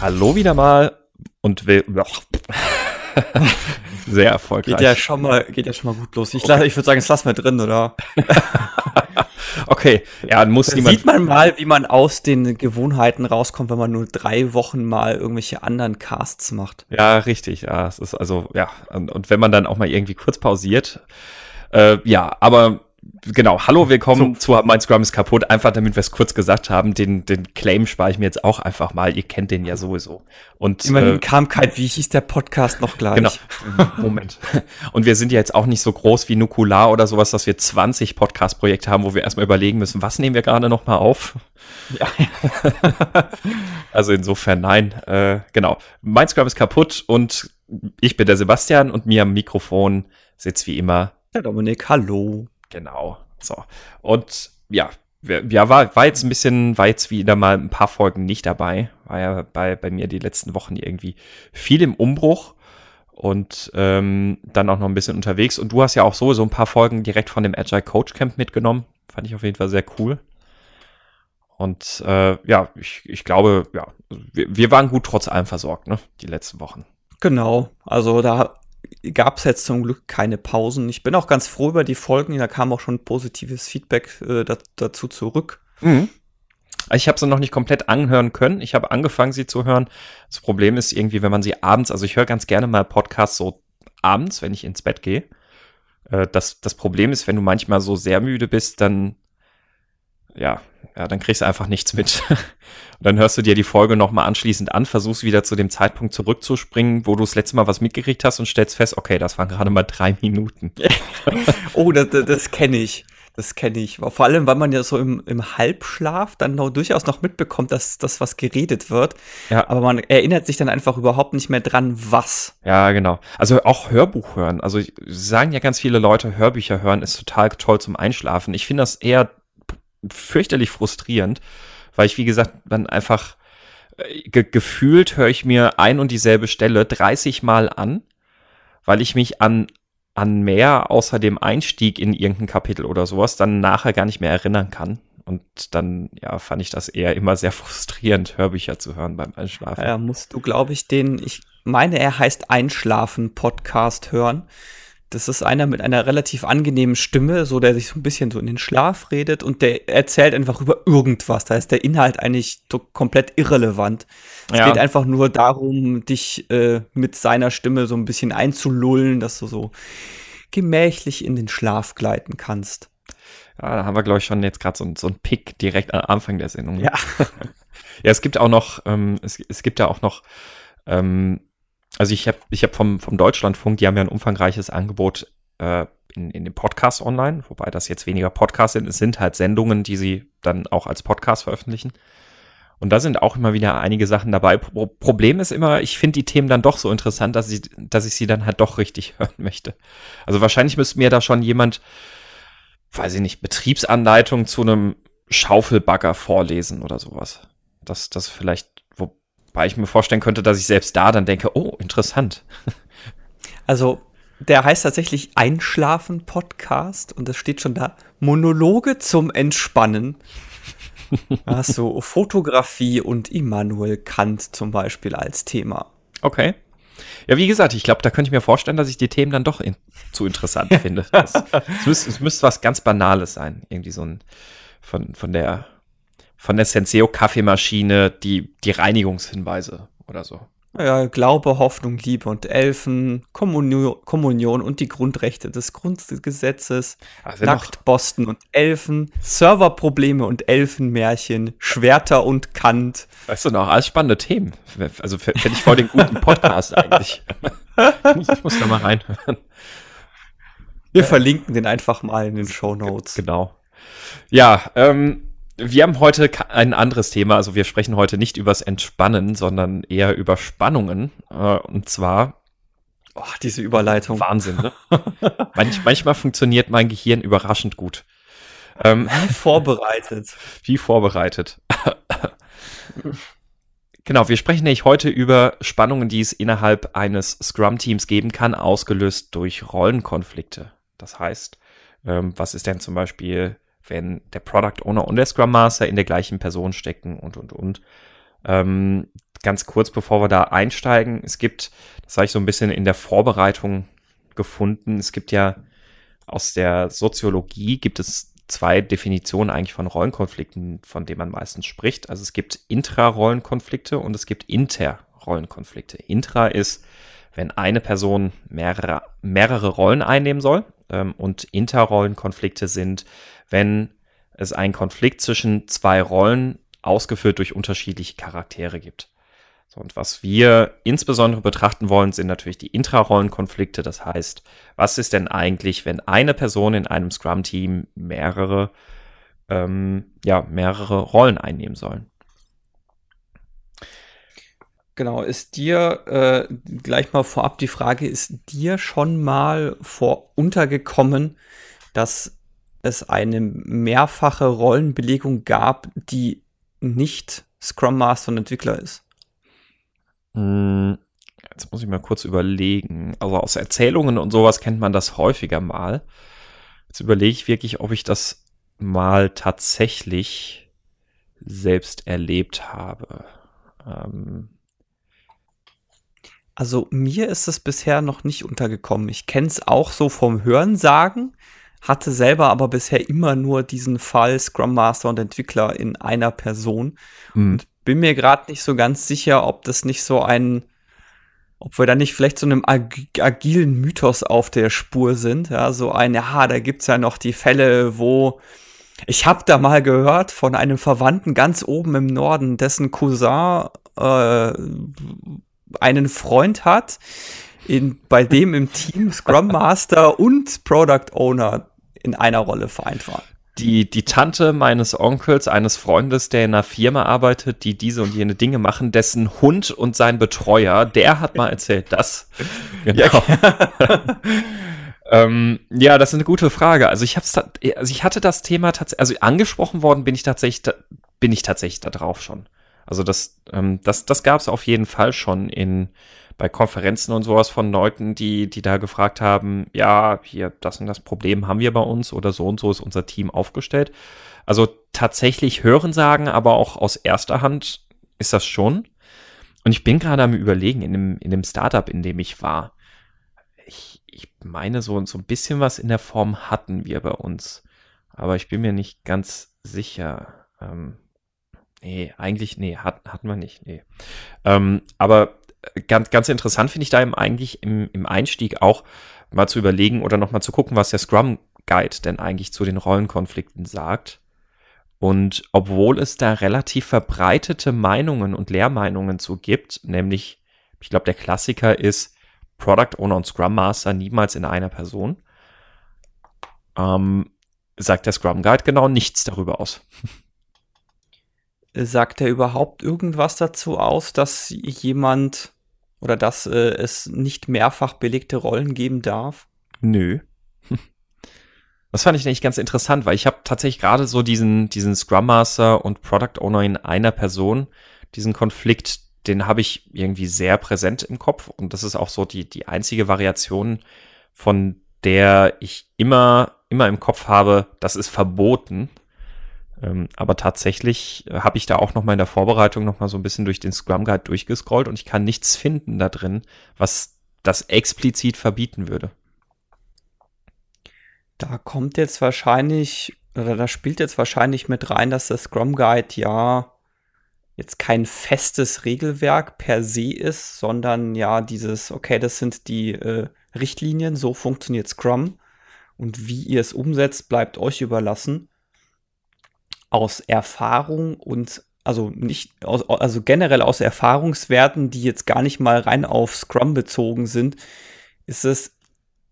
Hallo wieder mal und will. Sehr erfolgreich. Geht ja schon mal, geht ja schon mal gut los. Ich, okay. ich würde sagen, das lassen wir drin, oder? okay, ja, muss da niemand. Sieht man mal, wie man aus den Gewohnheiten rauskommt, wenn man nur drei Wochen mal irgendwelche anderen Casts macht. Ja, richtig. Ja, es ist also, ja, und, und wenn man dann auch mal irgendwie kurz pausiert. Äh, ja, aber genau, hallo, willkommen so. zu Mein Scrum ist kaputt. Einfach damit wir es kurz gesagt haben, den, den Claim spare ich mir jetzt auch einfach mal. Ihr kennt den ja sowieso. Und immerhin äh, kam kein, wie hieß der Podcast noch gleich? Genau. Moment. Und wir sind ja jetzt auch nicht so groß wie Nukular oder sowas, dass wir 20 Podcast-Projekte haben, wo wir erstmal überlegen müssen, was nehmen wir gerade noch mal auf? Ja. also insofern nein. Äh, genau. Mein Scrum ist kaputt und ich bin der Sebastian und mir am Mikrofon sitzt wie immer der Dominik. Hallo. Genau. So. Und ja, ja, war, war jetzt ein bisschen, war jetzt wieder mal ein paar Folgen nicht dabei. War ja bei, bei mir die letzten Wochen irgendwie viel im Umbruch und ähm, dann auch noch ein bisschen unterwegs. Und du hast ja auch so, ein paar Folgen direkt von dem Agile Coach Camp mitgenommen. Fand ich auf jeden Fall sehr cool. Und äh, ja, ich, ich glaube, ja, wir, wir waren gut trotz allem versorgt, ne, die letzten Wochen. Genau, also da gab es jetzt zum Glück keine Pausen. Ich bin auch ganz froh über die Folgen. Da kam auch schon positives Feedback äh, da, dazu zurück. Mhm. Ich habe sie noch nicht komplett anhören können. Ich habe angefangen, sie zu hören. Das Problem ist irgendwie, wenn man sie abends, also ich höre ganz gerne mal Podcasts so abends, wenn ich ins Bett gehe. Äh, das, das Problem ist, wenn du manchmal so sehr müde bist, dann ja, ja, dann kriegst du einfach nichts mit. Und dann hörst du dir die Folge nochmal anschließend an, versuchst wieder zu dem Zeitpunkt zurückzuspringen, wo du das letzte Mal was mitgekriegt hast und stellst fest, okay, das waren gerade mal drei Minuten. oh, das, das kenne ich. Das kenne ich. Vor allem, weil man ja so im, im Halbschlaf dann noch durchaus noch mitbekommt, dass das was geredet wird. Ja. Aber man erinnert sich dann einfach überhaupt nicht mehr dran, was. Ja, genau. Also auch Hörbuch hören. Also sagen ja ganz viele Leute, Hörbücher hören ist total toll zum Einschlafen. Ich finde das eher fürchterlich frustrierend, weil ich, wie gesagt, dann einfach äh, ge gefühlt höre ich mir ein und dieselbe Stelle 30 Mal an, weil ich mich an, an mehr außer dem Einstieg in irgendein Kapitel oder sowas dann nachher gar nicht mehr erinnern kann. Und dann, ja, fand ich das eher immer sehr frustrierend, Hörbücher zu hören beim Einschlafen. Ja, musst du, glaube ich, den, ich meine, er heißt Einschlafen-Podcast hören. Das ist einer mit einer relativ angenehmen Stimme, so der sich so ein bisschen so in den Schlaf redet und der erzählt einfach über irgendwas. Da ist der Inhalt eigentlich so komplett irrelevant. Es ja. geht einfach nur darum, dich äh, mit seiner Stimme so ein bisschen einzulullen, dass du so gemächlich in den Schlaf gleiten kannst. Ja, da haben wir, glaube ich, schon jetzt gerade so, so einen Pick direkt am Anfang der Sendung. Ne? Ja. ja, es gibt auch noch, ähm, es, es gibt ja auch noch ähm, also ich habe ich hab vom, vom Deutschlandfunk, die haben ja ein umfangreiches Angebot äh, in, in dem Podcast online, wobei das jetzt weniger Podcasts sind, es sind halt Sendungen, die sie dann auch als Podcast veröffentlichen. Und da sind auch immer wieder einige Sachen dabei. Pro Problem ist immer, ich finde die Themen dann doch so interessant, dass ich, dass ich sie dann halt doch richtig hören möchte. Also wahrscheinlich müsste mir da schon jemand, weiß ich nicht, Betriebsanleitung zu einem Schaufelbagger vorlesen oder sowas. Das, das vielleicht weil ich mir vorstellen könnte, dass ich selbst da dann denke, oh, interessant. Also, der heißt tatsächlich Einschlafen Podcast und das steht schon da. Monologe zum Entspannen. Hast du Fotografie und Immanuel Kant zum Beispiel als Thema. Okay. Ja, wie gesagt, ich glaube, da könnte ich mir vorstellen, dass ich die Themen dann doch in, zu interessant finde. Es müsste müsst was ganz Banales sein. Irgendwie so ein von, von der von der Senseo Kaffeemaschine die, die Reinigungshinweise oder so. Ja, Glaube, Hoffnung, Liebe und Elfen, Kommunion, Kommunion und die Grundrechte des Grundgesetzes, also Nacktbosten und Elfen, Serverprobleme und Elfenmärchen, Schwerter und Kant. Weißt du noch, alles spannende Themen. Also fände ich voll den guten Podcast eigentlich. ich muss da mal reinhören. Wir verlinken den einfach mal in den Show Notes. Genau. Ja, ähm, wir haben heute ein anderes Thema. Also wir sprechen heute nicht übers Entspannen, sondern eher über Spannungen. Äh, und zwar. Oh, diese Überleitung. Wahnsinn, ne? Manch, manchmal funktioniert mein Gehirn überraschend gut. Ähm, wie vorbereitet. Wie vorbereitet. genau, wir sprechen nämlich heute über Spannungen, die es innerhalb eines Scrum-Teams geben kann, ausgelöst durch Rollenkonflikte. Das heißt, ähm, was ist denn zum Beispiel wenn der Product Owner und der Scrum Master in der gleichen Person stecken und, und, und. Ähm, ganz kurz, bevor wir da einsteigen, es gibt, das habe ich so ein bisschen in der Vorbereitung gefunden, es gibt ja aus der Soziologie gibt es zwei Definitionen eigentlich von Rollenkonflikten, von denen man meistens spricht. Also es gibt Intrarollenkonflikte und es gibt Interrollenkonflikte. Intra ist, wenn eine Person mehrere, mehrere Rollen einnehmen soll ähm, und Interrollenkonflikte sind, wenn es einen Konflikt zwischen zwei Rollen ausgeführt durch unterschiedliche Charaktere gibt. Und was wir insbesondere betrachten wollen, sind natürlich die Intrarollenkonflikte. Das heißt, was ist denn eigentlich, wenn eine Person in einem Scrum-Team mehrere, ähm, ja, mehrere Rollen einnehmen sollen? Genau, ist dir äh, gleich mal vorab die Frage, ist dir schon mal vor untergekommen, dass es eine mehrfache Rollenbelegung gab, die nicht Scrum Master und Entwickler ist? Hm, jetzt muss ich mal kurz überlegen. Also aus Erzählungen und sowas kennt man das häufiger mal. Jetzt überlege ich wirklich, ob ich das mal tatsächlich selbst erlebt habe. Ähm also mir ist es bisher noch nicht untergekommen. Ich kenne es auch so vom Hörensagen, hatte selber aber bisher immer nur diesen Fall Scrum Master und Entwickler in einer Person. Mhm. Und bin mir gerade nicht so ganz sicher, ob das nicht so ein, ob wir da nicht vielleicht so einem ag agilen Mythos auf der Spur sind. Ja, so ein, ja, da gibt's ja noch die Fälle, wo ich habe da mal gehört von einem Verwandten ganz oben im Norden, dessen Cousin äh, einen Freund hat, in, bei dem im Team Scrum Master und Product Owner in einer Rolle vereint waren die, die Tante meines Onkels, eines Freundes, der in einer Firma arbeitet, die diese und jene Dinge machen, dessen Hund und sein Betreuer, der hat mal erzählt das. Genau. Ja, ähm, ja, das ist eine gute Frage. Also ich hab's, also ich hatte das Thema tatsächlich, also angesprochen worden bin ich tatsächlich, bin ich tatsächlich da drauf schon. Also das, ähm, das, das gab es auf jeden Fall schon in bei Konferenzen und sowas von Leuten, die, die da gefragt haben, ja, hier, das und das Problem haben wir bei uns oder so und so ist unser Team aufgestellt. Also tatsächlich hören sagen, aber auch aus erster Hand ist das schon. Und ich bin gerade am überlegen, in dem, in dem Startup, in dem ich war, ich, ich meine, so, so ein bisschen was in der Form hatten wir bei uns. Aber ich bin mir nicht ganz sicher. Ähm, nee, eigentlich, nee, hat, hatten wir nicht, nee. Ähm, aber ganz, ganz interessant finde ich da eben eigentlich im, im Einstieg auch mal zu überlegen oder nochmal zu gucken, was der Scrum Guide denn eigentlich zu den Rollenkonflikten sagt. Und obwohl es da relativ verbreitete Meinungen und Lehrmeinungen zu gibt, nämlich, ich glaube, der Klassiker ist Product Owner und Scrum Master niemals in einer Person, ähm, sagt der Scrum Guide genau nichts darüber aus. Sagt er überhaupt irgendwas dazu aus, dass jemand oder dass äh, es nicht mehrfach belegte Rollen geben darf? Nö. Das fand ich eigentlich ganz interessant, weil ich habe tatsächlich gerade so diesen, diesen Scrum Master und Product Owner in einer Person, diesen Konflikt, den habe ich irgendwie sehr präsent im Kopf und das ist auch so die, die einzige Variation, von der ich immer, immer im Kopf habe, das ist verboten. Ähm, aber tatsächlich äh, habe ich da auch noch mal in der Vorbereitung noch mal so ein bisschen durch den Scrum Guide durchgescrollt und ich kann nichts finden da drin, was das explizit verbieten würde. Da kommt jetzt wahrscheinlich, oder da spielt jetzt wahrscheinlich mit rein, dass der Scrum Guide ja jetzt kein festes Regelwerk per se ist, sondern ja dieses, okay, das sind die äh, Richtlinien, so funktioniert Scrum und wie ihr es umsetzt, bleibt euch überlassen aus Erfahrung und also nicht aus, also generell aus Erfahrungswerten, die jetzt gar nicht mal rein auf Scrum bezogen sind, ist es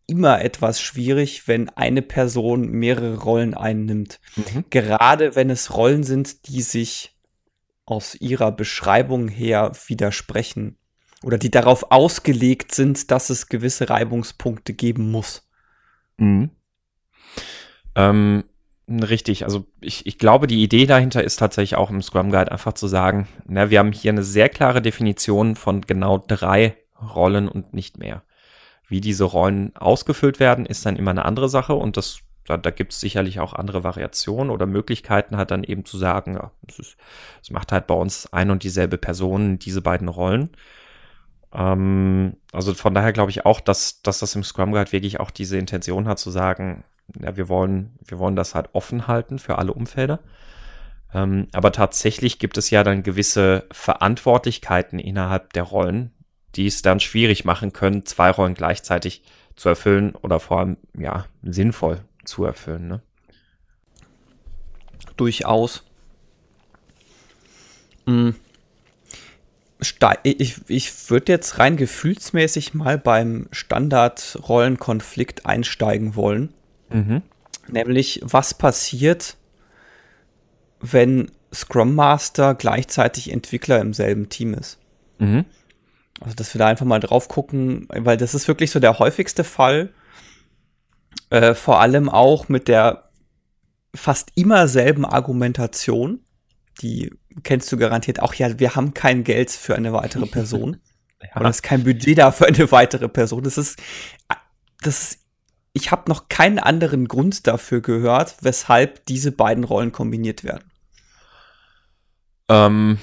immer etwas schwierig, wenn eine Person mehrere Rollen einnimmt. Mhm. Gerade wenn es Rollen sind, die sich aus ihrer Beschreibung her widersprechen oder die darauf ausgelegt sind, dass es gewisse Reibungspunkte geben muss. Mhm. Ähm, Richtig, also ich, ich glaube, die Idee dahinter ist tatsächlich auch im Scrum Guide einfach zu sagen, na, wir haben hier eine sehr klare Definition von genau drei Rollen und nicht mehr. Wie diese Rollen ausgefüllt werden, ist dann immer eine andere Sache und das da, da gibt es sicherlich auch andere Variationen oder Möglichkeiten, halt dann eben zu sagen, ja, es macht halt bei uns ein und dieselbe Person diese beiden Rollen. Ähm, also von daher glaube ich auch, dass, dass das im Scrum Guide wirklich auch diese Intention hat zu sagen, ja, wir wollen, wir wollen das halt offen halten für alle Umfelder. Ähm, aber tatsächlich gibt es ja dann gewisse Verantwortlichkeiten innerhalb der Rollen, die es dann schwierig machen können, zwei Rollen gleichzeitig zu erfüllen oder vor allem, ja, sinnvoll zu erfüllen. Ne? Durchaus. Hm. Ich, ich würde jetzt rein gefühlsmäßig mal beim Standard-Rollenkonflikt einsteigen wollen. Mhm. Nämlich, was passiert, wenn Scrum Master gleichzeitig Entwickler im selben Team ist? Mhm. Also, dass wir da einfach mal drauf gucken, weil das ist wirklich so der häufigste Fall. Äh, vor allem auch mit der fast immer selben Argumentation. Die kennst du garantiert auch. Ja, wir haben kein Geld für eine weitere Person. ja. Oder es ist kein Budget da für eine weitere Person. Das ist, das ist, ich habe noch keinen anderen Grund dafür gehört, weshalb diese beiden Rollen kombiniert werden. Ähm,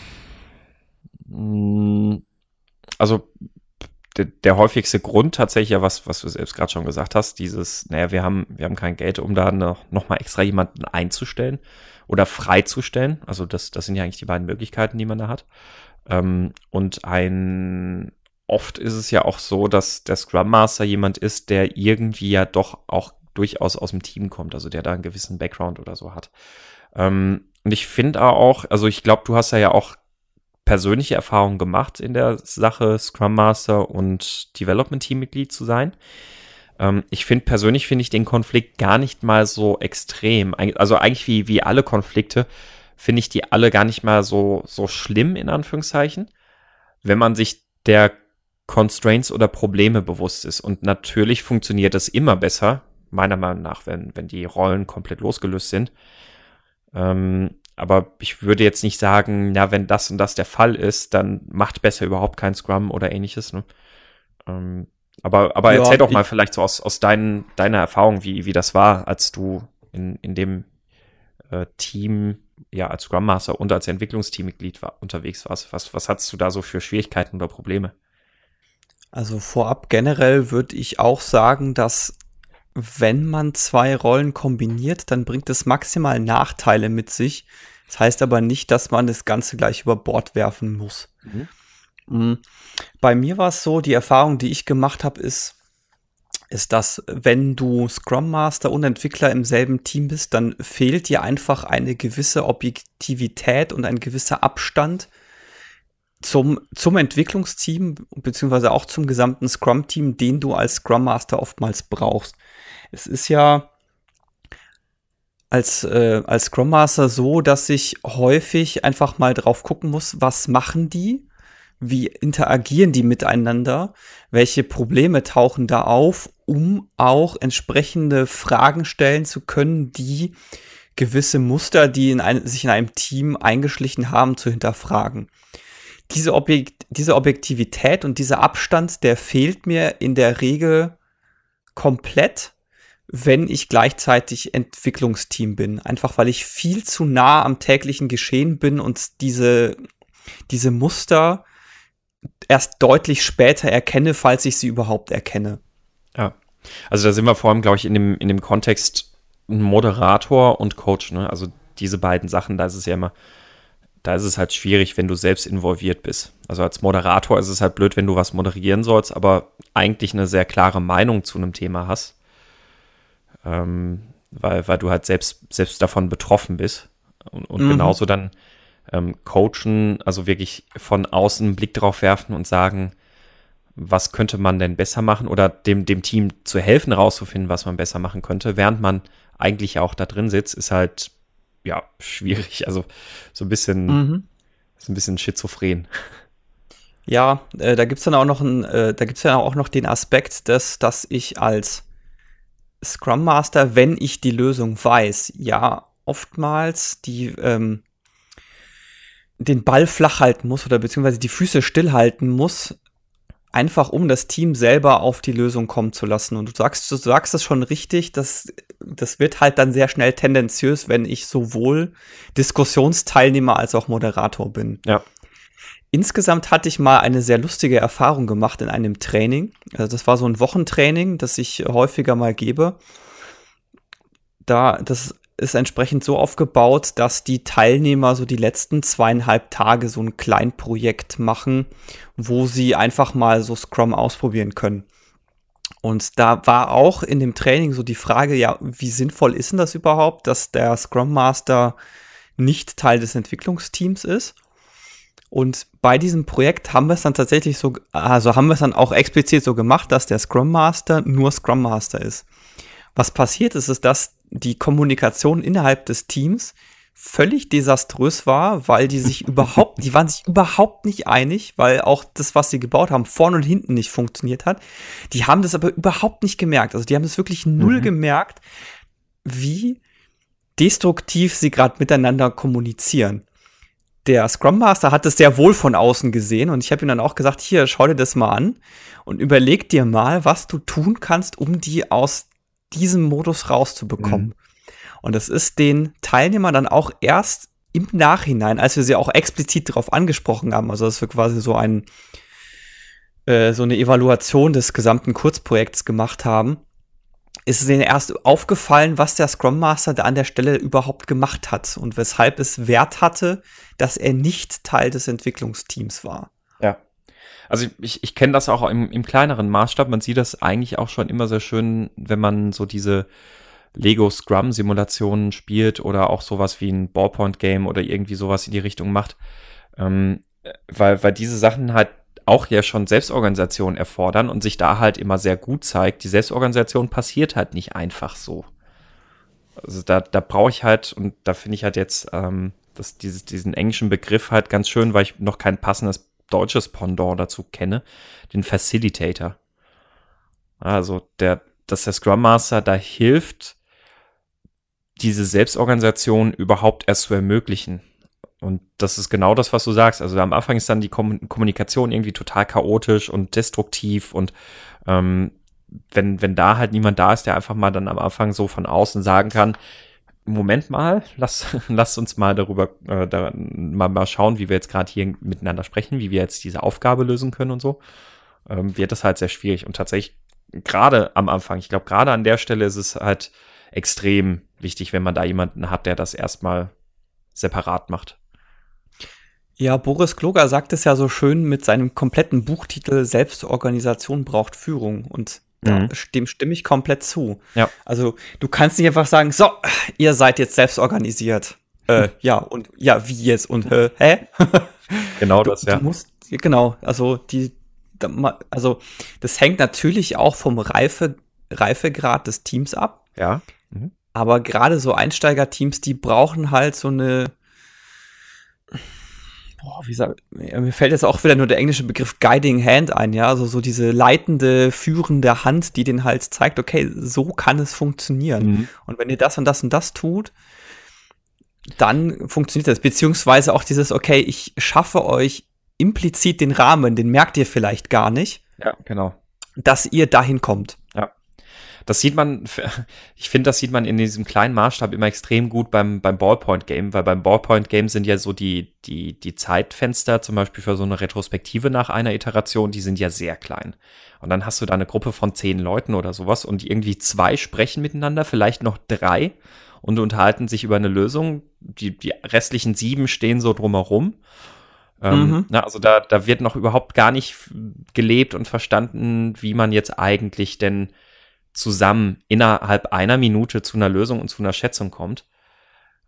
also der, der häufigste Grund tatsächlich, was, was du selbst gerade schon gesagt hast, dieses, naja, wir haben, wir haben kein Geld, um da noch, noch mal extra jemanden einzustellen oder freizustellen. Also das, das sind ja eigentlich die beiden Möglichkeiten, die man da hat. Ähm, und ein, oft ist es ja auch so, dass der Scrum Master jemand ist, der irgendwie ja doch auch durchaus aus dem Team kommt, also der da einen gewissen Background oder so hat. Ähm, und ich finde auch, also ich glaube, du hast ja auch persönliche Erfahrungen gemacht in der Sache, Scrum Master und Development Team Mitglied zu sein. Ähm, ich finde persönlich finde ich den Konflikt gar nicht mal so extrem. Also eigentlich wie, wie alle Konflikte finde ich die alle gar nicht mal so, so schlimm in Anführungszeichen, wenn man sich der Constraints oder Probleme bewusst ist. Und natürlich funktioniert das immer besser, meiner Meinung nach, wenn, wenn die Rollen komplett losgelöst sind. Ähm, aber ich würde jetzt nicht sagen, na, wenn das und das der Fall ist, dann macht besser überhaupt kein Scrum oder ähnliches. Ne? Ähm, aber aber ja, erzähl doch mal vielleicht so aus, aus dein, deiner Erfahrung, wie, wie das war, als du in, in dem äh, Team, ja, als Scrum Master und als Entwicklungsteammitglied war, unterwegs warst. Was, was hattest du da so für Schwierigkeiten oder Probleme? Also vorab generell würde ich auch sagen, dass wenn man zwei Rollen kombiniert, dann bringt es maximal Nachteile mit sich. Das heißt aber nicht, dass man das Ganze gleich über Bord werfen muss. Mhm. Mm. Bei mir war es so, die Erfahrung, die ich gemacht habe, ist, ist, dass wenn du Scrum Master und Entwickler im selben Team bist, dann fehlt dir einfach eine gewisse Objektivität und ein gewisser Abstand zum, zum Entwicklungsteam, beziehungsweise auch zum gesamten Scrum-Team, den du als Scrum Master oftmals brauchst. Es ist ja als, äh, als Scrum Master so, dass ich häufig einfach mal drauf gucken muss, was machen die? Wie interagieren die miteinander? Welche Probleme tauchen da auf, um auch entsprechende Fragen stellen zu können, die gewisse Muster, die in ein, sich in einem Team eingeschlichen haben, zu hinterfragen. Diese, Objekt, diese Objektivität und dieser Abstand, der fehlt mir in der Regel komplett wenn ich gleichzeitig Entwicklungsteam bin. Einfach weil ich viel zu nah am täglichen Geschehen bin und diese, diese Muster erst deutlich später erkenne, falls ich sie überhaupt erkenne. Ja. Also da sind wir vor allem, glaube ich, in dem, in dem Kontext Moderator und Coach, ne? Also diese beiden Sachen, da ist es ja immer, da ist es halt schwierig, wenn du selbst involviert bist. Also als Moderator ist es halt blöd, wenn du was moderieren sollst, aber eigentlich eine sehr klare Meinung zu einem Thema hast ähm, weil, weil du halt selbst, selbst davon betroffen bist. Und, und mhm. genauso dann ähm, coachen, also wirklich von außen einen Blick drauf werfen und sagen, was könnte man denn besser machen oder dem, dem Team zu helfen, rauszufinden, was man besser machen könnte, während man eigentlich auch da drin sitzt, ist halt, ja, schwierig. Also so ein bisschen, mhm. ist ein bisschen schizophren. Ja, äh, da gibt's dann auch noch ein, äh, da gibt's ja auch noch den Aspekt, dass, dass ich als Scrum Master, wenn ich die Lösung weiß, ja, oftmals die ähm, den Ball flach halten muss oder beziehungsweise die Füße stillhalten muss, einfach um das Team selber auf die Lösung kommen zu lassen. Und du sagst, du sagst es schon richtig, dass das wird halt dann sehr schnell tendenziös, wenn ich sowohl Diskussionsteilnehmer als auch Moderator bin. Ja. Insgesamt hatte ich mal eine sehr lustige Erfahrung gemacht in einem Training. Also das war so ein Wochentraining, das ich häufiger mal gebe. Da, das ist entsprechend so aufgebaut, dass die Teilnehmer so die letzten zweieinhalb Tage so ein Kleinprojekt machen, wo sie einfach mal so Scrum ausprobieren können. Und da war auch in dem Training so die Frage, ja, wie sinnvoll ist denn das überhaupt, dass der Scrum Master nicht Teil des Entwicklungsteams ist? Und bei diesem Projekt haben wir es dann tatsächlich so, also haben wir es dann auch explizit so gemacht, dass der Scrum Master nur Scrum Master ist. Was passiert ist, ist, dass die Kommunikation innerhalb des Teams völlig desaströs war, weil die sich überhaupt, die waren sich überhaupt nicht einig, weil auch das, was sie gebaut haben, vorne und hinten nicht funktioniert hat. Die haben das aber überhaupt nicht gemerkt. Also die haben es wirklich null mhm. gemerkt, wie destruktiv sie gerade miteinander kommunizieren. Der Scrum Master hat es sehr wohl von außen gesehen und ich habe ihm dann auch gesagt, hier, schau dir das mal an und überleg dir mal, was du tun kannst, um die aus diesem Modus rauszubekommen. Mhm. Und das ist den Teilnehmern dann auch erst im Nachhinein, als wir sie auch explizit darauf angesprochen haben, also dass wir quasi so ein äh, so eine Evaluation des gesamten Kurzprojekts gemacht haben, ist es denen erst aufgefallen, was der Scrum Master da an der Stelle überhaupt gemacht hat und weshalb es Wert hatte, dass er nicht Teil des Entwicklungsteams war. Ja. Also ich, ich kenne das auch im, im kleineren Maßstab. Man sieht das eigentlich auch schon immer sehr schön, wenn man so diese Lego Scrum Simulationen spielt oder auch sowas wie ein Ballpoint Game oder irgendwie sowas in die Richtung macht. Ähm, weil, weil diese Sachen halt auch ja schon Selbstorganisation erfordern und sich da halt immer sehr gut zeigt. Die Selbstorganisation passiert halt nicht einfach so. Also da, da brauche ich halt, und da finde ich halt jetzt ähm, das, dieses, diesen englischen Begriff halt ganz schön, weil ich noch kein passendes deutsches Pendant dazu kenne, den Facilitator. Also der, dass der Scrum Master da hilft, diese Selbstorganisation überhaupt erst zu ermöglichen. Und das ist genau das, was du sagst. Also am Anfang ist dann die Kommunikation irgendwie total chaotisch und destruktiv und ähm, wenn, wenn da halt niemand da ist, der einfach mal dann am Anfang so von außen sagen kann, Moment mal, lass, lass uns mal darüber äh, da, mal, mal schauen, wie wir jetzt gerade hier miteinander sprechen, wie wir jetzt diese Aufgabe lösen können und so, ähm, wird das halt sehr schwierig. Und tatsächlich, gerade am Anfang, ich glaube, gerade an der Stelle ist es halt extrem wichtig, wenn man da jemanden hat, der das erstmal separat macht. Ja, Boris Kloger sagt es ja so schön mit seinem kompletten Buchtitel Selbstorganisation braucht Führung. Und Mhm. dem stimme ich komplett zu. Ja. Also du kannst nicht einfach sagen, so, ihr seid jetzt selbst organisiert. Äh, ja, und ja, wie jetzt? Und äh, hä? genau das, ja. Du musst, genau, also die, also das hängt natürlich auch vom Reife, Reifegrad des Teams ab. Ja. Mhm. Aber gerade so Einsteigerteams, die brauchen halt so eine boah, wie sag, mir fällt jetzt auch wieder nur der englische Begriff Guiding Hand ein, ja, also so diese leitende, führende Hand, die den halt zeigt, okay, so kann es funktionieren. Mhm. Und wenn ihr das und das und das tut, dann funktioniert das. Beziehungsweise auch dieses, okay, ich schaffe euch implizit den Rahmen, den merkt ihr vielleicht gar nicht. Ja, genau. Dass ihr dahin kommt. Das sieht man, ich finde, das sieht man in diesem kleinen Maßstab immer extrem gut beim, beim Ballpoint-Game, weil beim Ballpoint-Game sind ja so die, die, die Zeitfenster, zum Beispiel für so eine Retrospektive nach einer Iteration, die sind ja sehr klein. Und dann hast du da eine Gruppe von zehn Leuten oder sowas und irgendwie zwei sprechen miteinander, vielleicht noch drei und unterhalten sich über eine Lösung. Die, die restlichen sieben stehen so drumherum. Ähm, mhm. na, also da, da wird noch überhaupt gar nicht gelebt und verstanden, wie man jetzt eigentlich denn zusammen innerhalb einer Minute zu einer Lösung und zu einer Schätzung kommt.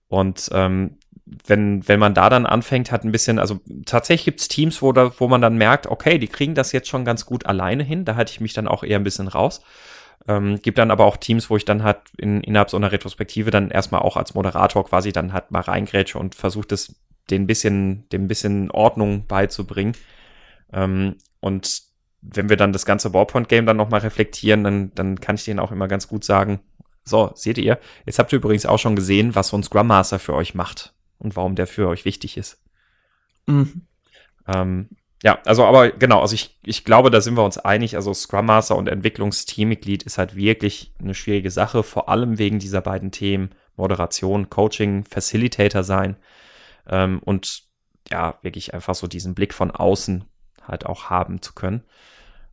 Und ähm, wenn, wenn man da dann anfängt, hat ein bisschen, also tatsächlich gibt's Teams, wo, da, wo man dann merkt, okay, die kriegen das jetzt schon ganz gut alleine hin. Da halte ich mich dann auch eher ein bisschen raus. Ähm, gibt dann aber auch Teams, wo ich dann halt in, innerhalb so einer Retrospektive dann erstmal auch als Moderator quasi dann halt mal reingrätsche und versuche das den bisschen, dem bisschen Ordnung beizubringen. Ähm, und wenn wir dann das ganze Ballpoint-Game dann nochmal reflektieren, dann, dann kann ich denen auch immer ganz gut sagen, so, seht ihr, jetzt habt ihr übrigens auch schon gesehen, was so ein Scrum Master für euch macht und warum der für euch wichtig ist. Mhm. Ähm, ja, also aber genau, also ich, ich glaube, da sind wir uns einig. Also Scrum Master und Entwicklungsteammitglied ist halt wirklich eine schwierige Sache, vor allem wegen dieser beiden Themen Moderation, Coaching, Facilitator sein ähm, und ja, wirklich einfach so diesen Blick von außen halt auch haben zu können.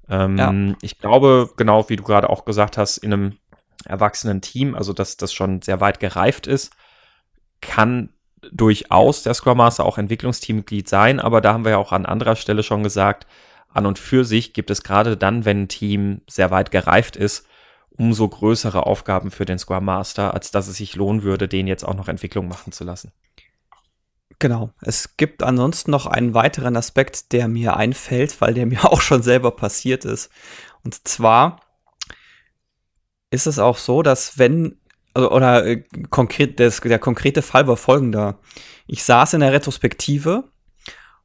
Ähm, ja. Ich glaube, genau wie du gerade auch gesagt hast, in einem erwachsenen Team, also dass das schon sehr weit gereift ist, kann durchaus der Scrum Master auch Entwicklungsteammitglied sein, aber da haben wir ja auch an anderer Stelle schon gesagt, an und für sich gibt es gerade dann, wenn ein Team sehr weit gereift ist, umso größere Aufgaben für den Scrum Master, als dass es sich lohnen würde, den jetzt auch noch Entwicklung machen zu lassen. Genau. Es gibt ansonsten noch einen weiteren Aspekt, der mir einfällt, weil der mir auch schon selber passiert ist. Und zwar ist es auch so, dass wenn, also, oder äh, konkret, das, der konkrete Fall war folgender. Ich saß in der Retrospektive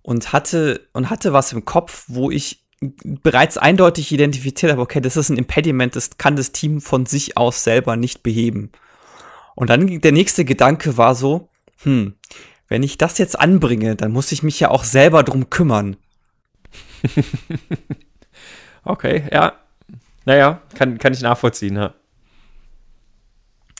und hatte, und hatte was im Kopf, wo ich bereits eindeutig identifiziert habe, okay, das ist ein Impediment, das kann das Team von sich aus selber nicht beheben. Und dann der nächste Gedanke war so, hm, wenn ich das jetzt anbringe, dann muss ich mich ja auch selber drum kümmern. okay, ja. Naja, kann, kann ich nachvollziehen, ja.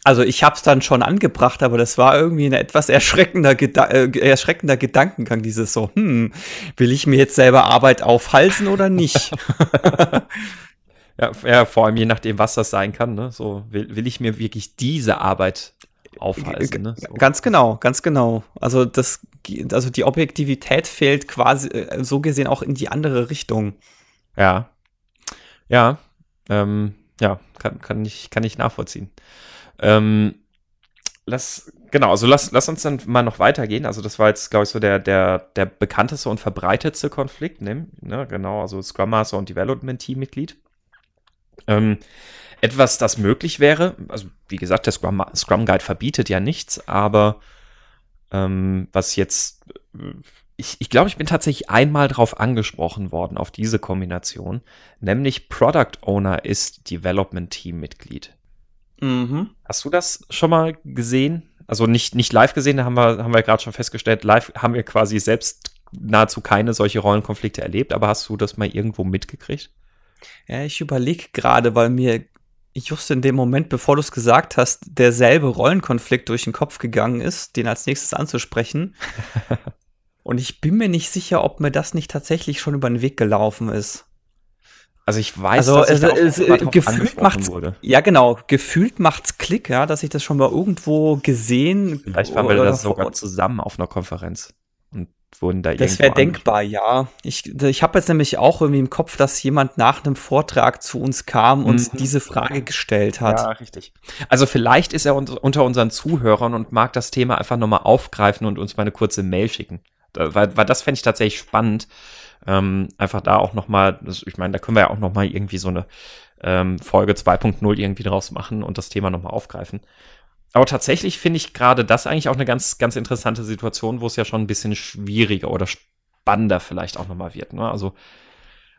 Also ich habe es dann schon angebracht, aber das war irgendwie ein etwas erschreckender, Geda äh, erschreckender Gedankengang, dieses so, hm, will ich mir jetzt selber Arbeit aufhalsen oder nicht? ja, ja, vor allem je nachdem, was das sein kann. Ne? So will, will ich mir wirklich diese Arbeit aufhalsen. Ne? So. Ganz genau, ganz genau. Also das, also die Objektivität fehlt quasi äh, so gesehen auch in die andere Richtung. Ja, ja, ähm, ja, kann, kann ich, kann ich nachvollziehen. Ähm, lass, genau, also lass, lass uns dann mal noch weitergehen. Also das war jetzt, glaube ich, so der, der, der bekannteste und verbreitetste Konflikt, ne? ne? Genau, also Scrum Master und Development Team Mitglied. Ähm, etwas, das möglich wäre, also wie gesagt, der Scrum, Scrum Guide verbietet ja nichts, aber ähm, was jetzt, ich, ich glaube, ich bin tatsächlich einmal drauf angesprochen worden, auf diese Kombination, nämlich Product Owner ist Development Team Mitglied. Mhm. Hast du das schon mal gesehen? Also nicht, nicht live gesehen, da haben wir, haben wir gerade schon festgestellt, live haben wir quasi selbst nahezu keine solche Rollenkonflikte erlebt, aber hast du das mal irgendwo mitgekriegt? Ja, ich überlege gerade, weil mir just in dem Moment, bevor du es gesagt hast, derselbe Rollenkonflikt durch den Kopf gegangen ist, den als nächstes anzusprechen. Und ich bin mir nicht sicher, ob mir das nicht tatsächlich schon über den Weg gelaufen ist. Also ich weiß, also, dass also, es, äh, gefühlt macht's, wurde. Ja, genau. Gefühlt macht's Klick, ja, dass ich das schon mal irgendwo gesehen. Vielleicht waren wir das sogar zusammen auf einer Konferenz wurden da Das wäre denkbar, ja. Ich, ich habe jetzt nämlich auch irgendwie im Kopf, dass jemand nach einem Vortrag zu uns kam und mhm. diese Frage gestellt hat. Ja, richtig. Also vielleicht ist er unter unseren Zuhörern und mag das Thema einfach nochmal aufgreifen und uns mal eine kurze Mail schicken. Weil, weil das fände ich tatsächlich spannend ähm, einfach da auch nochmal, ich meine, da können wir ja auch nochmal irgendwie so eine ähm, Folge 2.0 irgendwie draus machen und das Thema nochmal aufgreifen. Aber tatsächlich finde ich gerade das eigentlich auch eine ganz, ganz interessante Situation, wo es ja schon ein bisschen schwieriger oder spannender vielleicht auch nochmal wird. Ne? Also,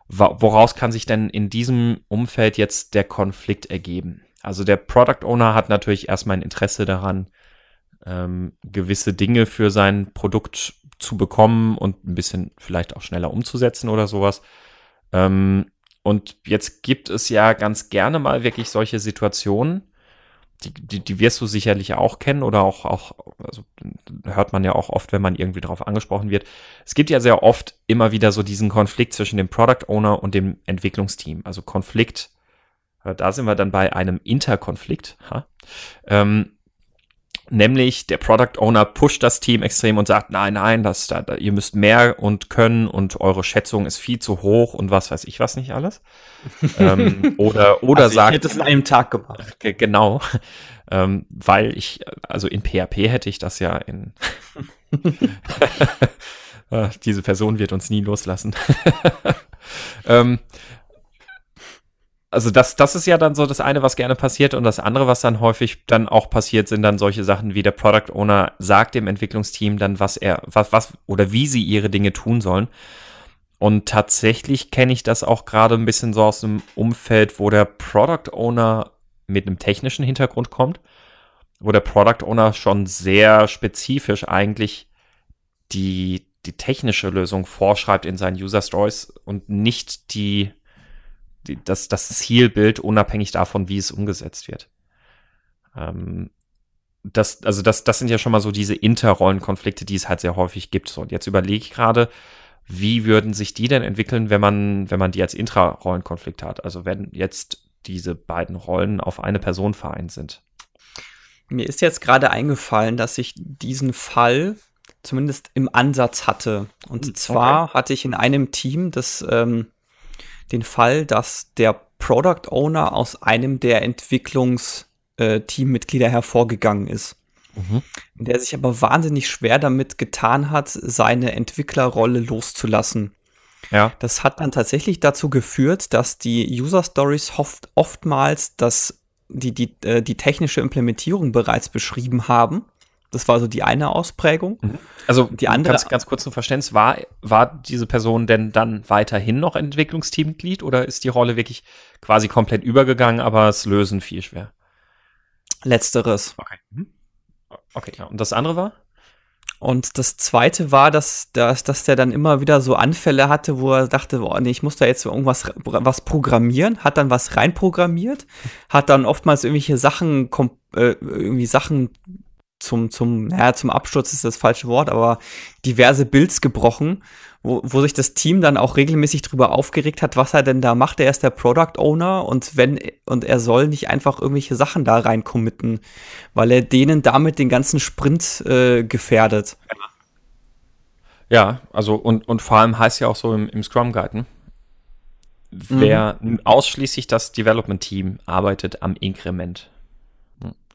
woraus kann sich denn in diesem Umfeld jetzt der Konflikt ergeben? Also, der Product Owner hat natürlich erstmal ein Interesse daran, ähm, gewisse Dinge für sein Produkt zu bekommen und ein bisschen vielleicht auch schneller umzusetzen oder sowas. Ähm, und jetzt gibt es ja ganz gerne mal wirklich solche Situationen, die, die, die wirst du sicherlich auch kennen oder auch, auch, also hört man ja auch oft, wenn man irgendwie darauf angesprochen wird. Es gibt ja sehr oft immer wieder so diesen Konflikt zwischen dem Product Owner und dem Entwicklungsteam. Also Konflikt, äh, da sind wir dann bei einem Interkonflikt. Ha? Ähm, Nämlich der Product Owner pusht das Team extrem und sagt, nein, nein, das, da, ihr müsst mehr und können und eure Schätzung ist viel zu hoch und was weiß ich was nicht alles. ähm, oder oder also sagt. Ich hätte es in einem Tag gemacht. Genau. Ähm, weil ich, also in PHP hätte ich das ja in. Ah, diese Person wird uns nie loslassen. ähm, also das, das ist ja dann so das eine, was gerne passiert und das andere, was dann häufig dann auch passiert, sind dann solche Sachen wie der Product Owner sagt dem Entwicklungsteam dann, was er, was, was oder wie sie ihre Dinge tun sollen. Und tatsächlich kenne ich das auch gerade ein bisschen so aus dem Umfeld, wo der Product Owner mit einem technischen Hintergrund kommt, wo der Product Owner schon sehr spezifisch eigentlich die die technische Lösung vorschreibt in seinen User Stories und nicht die, die das, das Zielbild unabhängig davon, wie es umgesetzt wird. Ähm, das, also das, das sind ja schon mal so diese Interrollenkonflikte, die es halt sehr häufig gibt. So, und jetzt überlege ich gerade, wie würden sich die denn entwickeln, wenn man, wenn man die als Intrarollenkonflikt hat? Also wenn jetzt diese beiden Rollen auf eine Person vereint sind. Mir ist jetzt gerade eingefallen, dass ich diesen Fall zumindest im Ansatz hatte. Und hm, zwar okay. hatte ich in einem Team das, ähm, den Fall, dass der Product Owner aus einem der Entwicklungsteammitglieder äh, hervorgegangen ist. Mhm. Der sich aber wahnsinnig schwer damit getan hat, seine Entwicklerrolle loszulassen. Ja. Das hat dann tatsächlich dazu geführt, dass die User Stories oft, oftmals das, die, die, äh, die technische Implementierung bereits beschrieben haben das war so die eine Ausprägung. Mhm. Also die andere. Ganz, ganz kurz zum Verständnis, war, war diese Person denn dann weiterhin noch Entwicklungsteammitglied oder ist die Rolle wirklich quasi komplett übergegangen, aber es lösen viel schwer? Letzteres. Okay. Mhm. Okay, ja. Und das andere war? Und das zweite war, dass, dass, dass der dann immer wieder so Anfälle hatte, wo er dachte, boah, nee, ich muss da jetzt irgendwas was programmieren, hat dann was reinprogrammiert, hat dann oftmals irgendwelche Sachen, äh, irgendwie Sachen zum, zum, naja, zum Absturz ist das falsche Wort, aber diverse Builds gebrochen, wo, wo sich das Team dann auch regelmäßig drüber aufgeregt hat, was er denn da macht. Er ist der Product Owner und wenn, und er soll nicht einfach irgendwelche Sachen da rein committen, weil er denen damit den ganzen Sprint äh, gefährdet. Ja, also und, und vor allem heißt ja auch so im, im Scrum Guide, ne? Wer mhm. ausschließlich das Development Team arbeitet am Inkrement.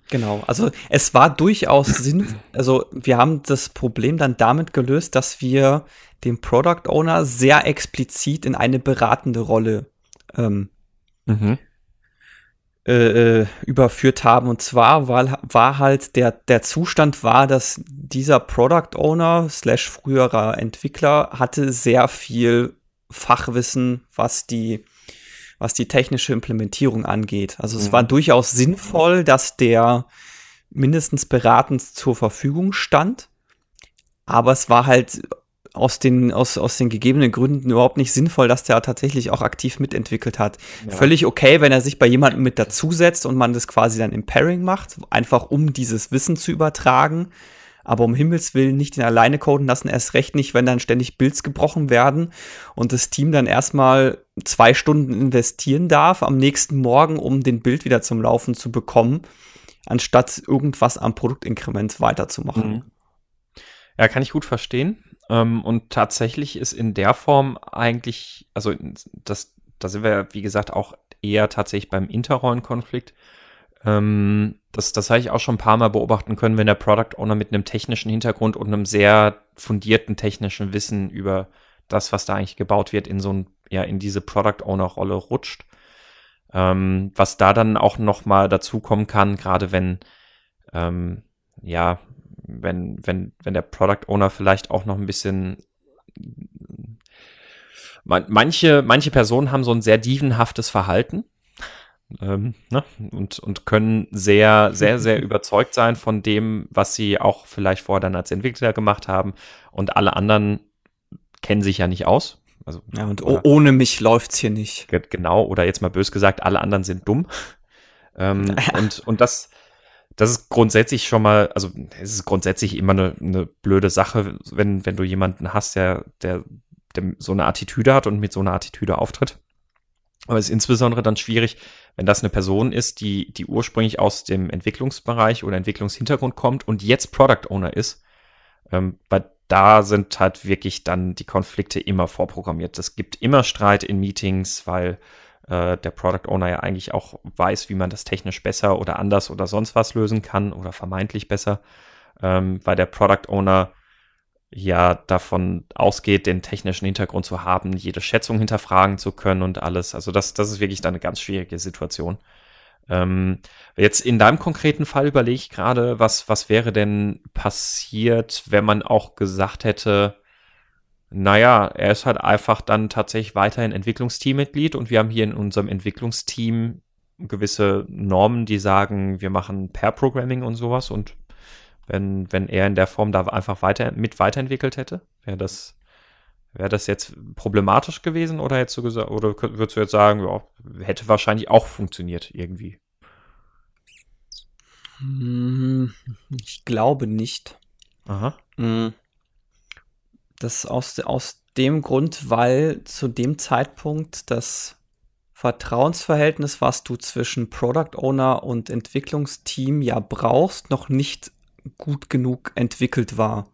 Genau, also es war durchaus Sinn, also wir haben das Problem dann damit gelöst, dass wir den Product Owner sehr explizit in eine beratende Rolle ähm, mhm. äh, äh überführt haben. Und zwar war, war halt der, der Zustand war, dass dieser Product Owner slash früherer Entwickler hatte sehr viel Fachwissen, was die was die technische Implementierung angeht. Also es mhm. war durchaus sinnvoll, dass der mindestens beratend zur Verfügung stand, aber es war halt aus den, aus, aus den gegebenen Gründen überhaupt nicht sinnvoll, dass der tatsächlich auch aktiv mitentwickelt hat. Ja. Völlig okay, wenn er sich bei jemandem mit dazusetzt und man das quasi dann im Pairing macht, einfach um dieses Wissen zu übertragen aber um Himmels Willen nicht den alleine coden lassen, erst recht nicht, wenn dann ständig Builds gebrochen werden und das Team dann erstmal zwei Stunden investieren darf am nächsten Morgen, um den Bild wieder zum Laufen zu bekommen, anstatt irgendwas am Produktinkrement weiterzumachen. Mhm. Ja, kann ich gut verstehen. Ähm, und tatsächlich ist in der Form eigentlich, also das, da sind wir, wie gesagt, auch eher tatsächlich beim Interrollenkonflikt. Ähm, das, das habe ich auch schon ein paar Mal beobachten können, wenn der Product Owner mit einem technischen Hintergrund und einem sehr fundierten technischen Wissen über das, was da eigentlich gebaut wird, in so ein, ja, in diese Product Owner Rolle rutscht. Ähm, was da dann auch noch mal dazu kommen kann, gerade wenn, ähm, ja, wenn, wenn, wenn der Product Owner vielleicht auch noch ein bisschen manche, manche Personen haben so ein sehr dievenhaftes Verhalten ähm, ne? und, und können sehr, sehr, sehr überzeugt sein von dem, was sie auch vielleicht vorher dann als Entwickler gemacht haben. Und alle anderen kennen sich ja nicht aus. Also, ja, und oder, ohne mich läuft's hier nicht. Genau, oder jetzt mal bös gesagt, alle anderen sind dumm. ähm, und, und das, das ist grundsätzlich schon mal, also es ist grundsätzlich immer eine, eine blöde Sache, wenn, wenn du jemanden hast, der, der, der so eine Attitüde hat und mit so einer Attitüde auftritt. Aber es ist insbesondere dann schwierig, wenn das eine Person ist, die, die ursprünglich aus dem Entwicklungsbereich oder Entwicklungshintergrund kommt und jetzt Product Owner ist. Ähm, weil da sind halt wirklich dann die Konflikte immer vorprogrammiert. Es gibt immer Streit in Meetings, weil äh, der Product Owner ja eigentlich auch weiß, wie man das technisch besser oder anders oder sonst was lösen kann oder vermeintlich besser. Ähm, weil der Product Owner ja davon ausgeht, den technischen Hintergrund zu haben, jede Schätzung hinterfragen zu können und alles. Also das, das ist wirklich eine ganz schwierige Situation. Ähm, jetzt in deinem konkreten Fall überlege ich gerade, was, was wäre denn passiert, wenn man auch gesagt hätte, naja, er ist halt einfach dann tatsächlich weiterhin Entwicklungsteammitglied und wir haben hier in unserem Entwicklungsteam gewisse Normen, die sagen, wir machen Pair Programming und sowas und wenn, wenn er in der Form da einfach weiter, mit weiterentwickelt hätte? Wäre das, wäre das jetzt problematisch gewesen oder hättest du gesagt, oder würdest du jetzt sagen, ja, hätte wahrscheinlich auch funktioniert irgendwie? Hm, ich glaube nicht. Aha. Hm. Das aus, aus dem Grund, weil zu dem Zeitpunkt das Vertrauensverhältnis, was du zwischen Product Owner und Entwicklungsteam ja brauchst, noch nicht gut genug entwickelt war.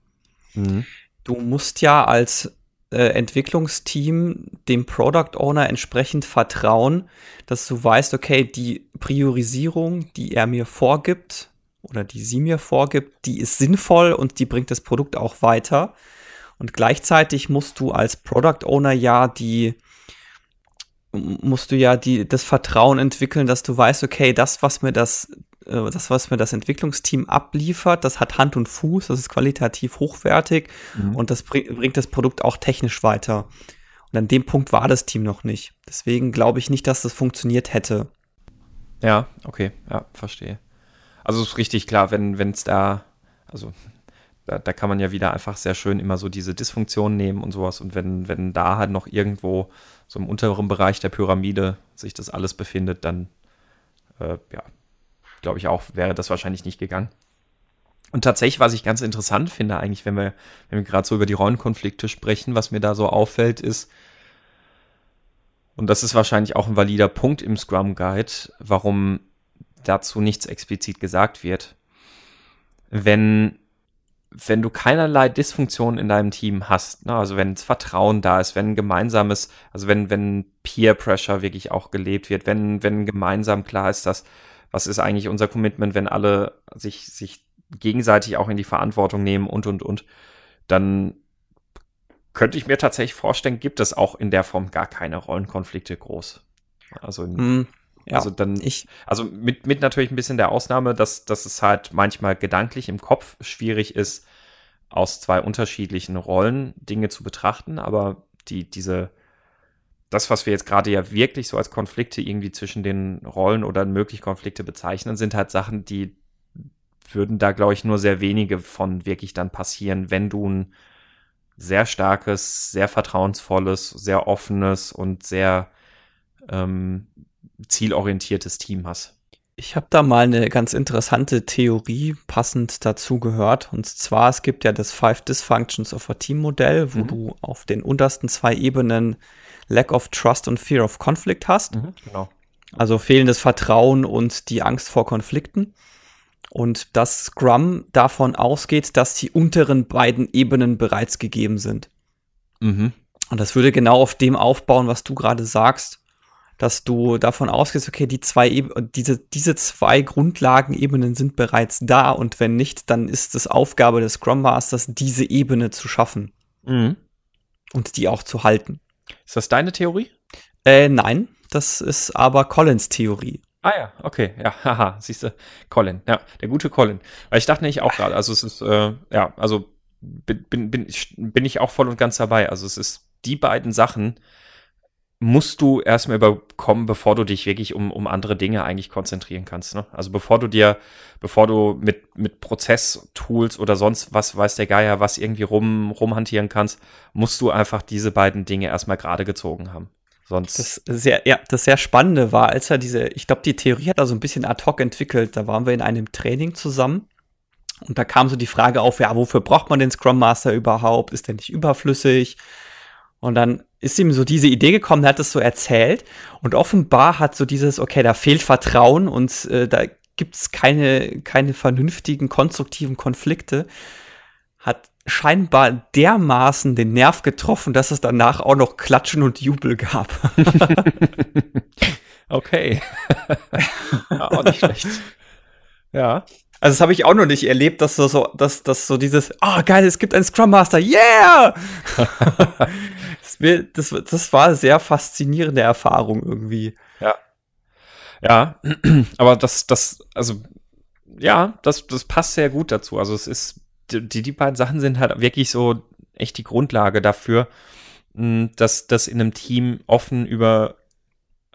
Mhm. Du musst ja als äh, Entwicklungsteam dem Product Owner entsprechend vertrauen, dass du weißt, okay, die Priorisierung, die er mir vorgibt oder die sie mir vorgibt, die ist sinnvoll und die bringt das Produkt auch weiter. Und gleichzeitig musst du als Product Owner ja die musst du ja die, das Vertrauen entwickeln, dass du weißt, okay, das, was mir das, das, was mir das Entwicklungsteam abliefert, das hat Hand und Fuß, das ist qualitativ hochwertig mhm. und das bring, bringt das Produkt auch technisch weiter. Und an dem Punkt war das Team noch nicht. Deswegen glaube ich nicht, dass das funktioniert hätte. Ja, okay, ja, verstehe. Also ist richtig klar, wenn es da, also da, da, kann man ja wieder einfach sehr schön immer so diese Dysfunktion nehmen und sowas. Und wenn, wenn da halt noch irgendwo so im unteren Bereich der Pyramide sich das alles befindet, dann äh, ja, glaube ich auch, wäre das wahrscheinlich nicht gegangen. Und tatsächlich, was ich ganz interessant finde, eigentlich, wenn wir, wenn wir gerade so über die Rollenkonflikte sprechen, was mir da so auffällt, ist, und das ist wahrscheinlich auch ein valider Punkt im Scrum Guide, warum dazu nichts explizit gesagt wird. Wenn wenn du keinerlei Dysfunktion in deinem Team hast, ne, also wenn Vertrauen da ist, wenn ein gemeinsames, also wenn, wenn Peer Pressure wirklich auch gelebt wird, wenn, wenn gemeinsam klar ist, dass, was ist eigentlich unser Commitment, wenn alle sich, sich gegenseitig auch in die Verantwortung nehmen und, und, und, dann könnte ich mir tatsächlich vorstellen, gibt es auch in der Form gar keine Rollenkonflikte groß. Also mm, ja, also dann, ich, also mit, mit natürlich ein bisschen der Ausnahme, dass, dass es halt manchmal gedanklich im Kopf schwierig ist, aus zwei unterschiedlichen Rollen Dinge zu betrachten, aber die, diese, das, was wir jetzt gerade ja wirklich so als Konflikte irgendwie zwischen den Rollen oder möglich Konflikte bezeichnen, sind halt Sachen, die würden da, glaube ich, nur sehr wenige von wirklich dann passieren, wenn du ein sehr starkes, sehr vertrauensvolles, sehr offenes und sehr ähm, zielorientiertes Team hast. Ich habe da mal eine ganz interessante Theorie passend dazu gehört. Und zwar, es gibt ja das Five Dysfunctions of a Team Modell, wo mhm. du auf den untersten zwei Ebenen Lack of Trust und Fear of Conflict hast. Mhm, genau. Also fehlendes Vertrauen und die Angst vor Konflikten. Und dass Scrum davon ausgeht, dass die unteren beiden Ebenen bereits gegeben sind. Mhm. Und das würde genau auf dem aufbauen, was du gerade sagst dass du davon ausgehst, okay, die zwei, diese, diese zwei Grundlagenebenen sind bereits da und wenn nicht, dann ist es Aufgabe des Scrum Masters, diese Ebene zu schaffen. Mhm. Und die auch zu halten. Ist das deine Theorie? Äh, nein, das ist aber Collins Theorie. Ah ja, okay, ja, haha, siehst du, Colin, ja, der gute Colin. Weil ich dachte nicht auch gerade, also es ist, äh, ja, also bin, bin, bin, bin ich auch voll und ganz dabei. Also es ist die beiden Sachen, musst du erstmal überkommen, bevor du dich wirklich um, um andere Dinge eigentlich konzentrieren kannst. Ne? Also bevor du dir, bevor du mit, mit Prozesstools oder sonst was, weiß der Geier, was irgendwie rum, rumhantieren kannst, musst du einfach diese beiden Dinge erstmal gerade gezogen haben. Sonst. Das sehr, ja, das sehr Spannende war, als er diese, ich glaube, die Theorie hat er so ein bisschen ad hoc entwickelt. Da waren wir in einem Training zusammen. Und da kam so die Frage auf, ja, wofür braucht man den Scrum Master überhaupt? Ist der nicht überflüssig? Und dann ist ihm so diese Idee gekommen, er hat es so erzählt und offenbar hat so dieses, okay, da fehlt Vertrauen und äh, da gibt es keine, keine vernünftigen, konstruktiven Konflikte, hat scheinbar dermaßen den Nerv getroffen, dass es danach auch noch Klatschen und Jubel gab. okay. ja, auch nicht schlecht. Ja. Also das habe ich auch noch nicht erlebt, dass so, so, dass, dass so dieses, oh geil, es gibt einen Scrum Master, yeah! das, das, das war eine sehr faszinierende Erfahrung irgendwie. Ja. Ja, aber das, das, also, ja, das, das passt sehr gut dazu. Also es ist, die, die beiden Sachen sind halt wirklich so echt die Grundlage dafür, dass das in einem Team offen über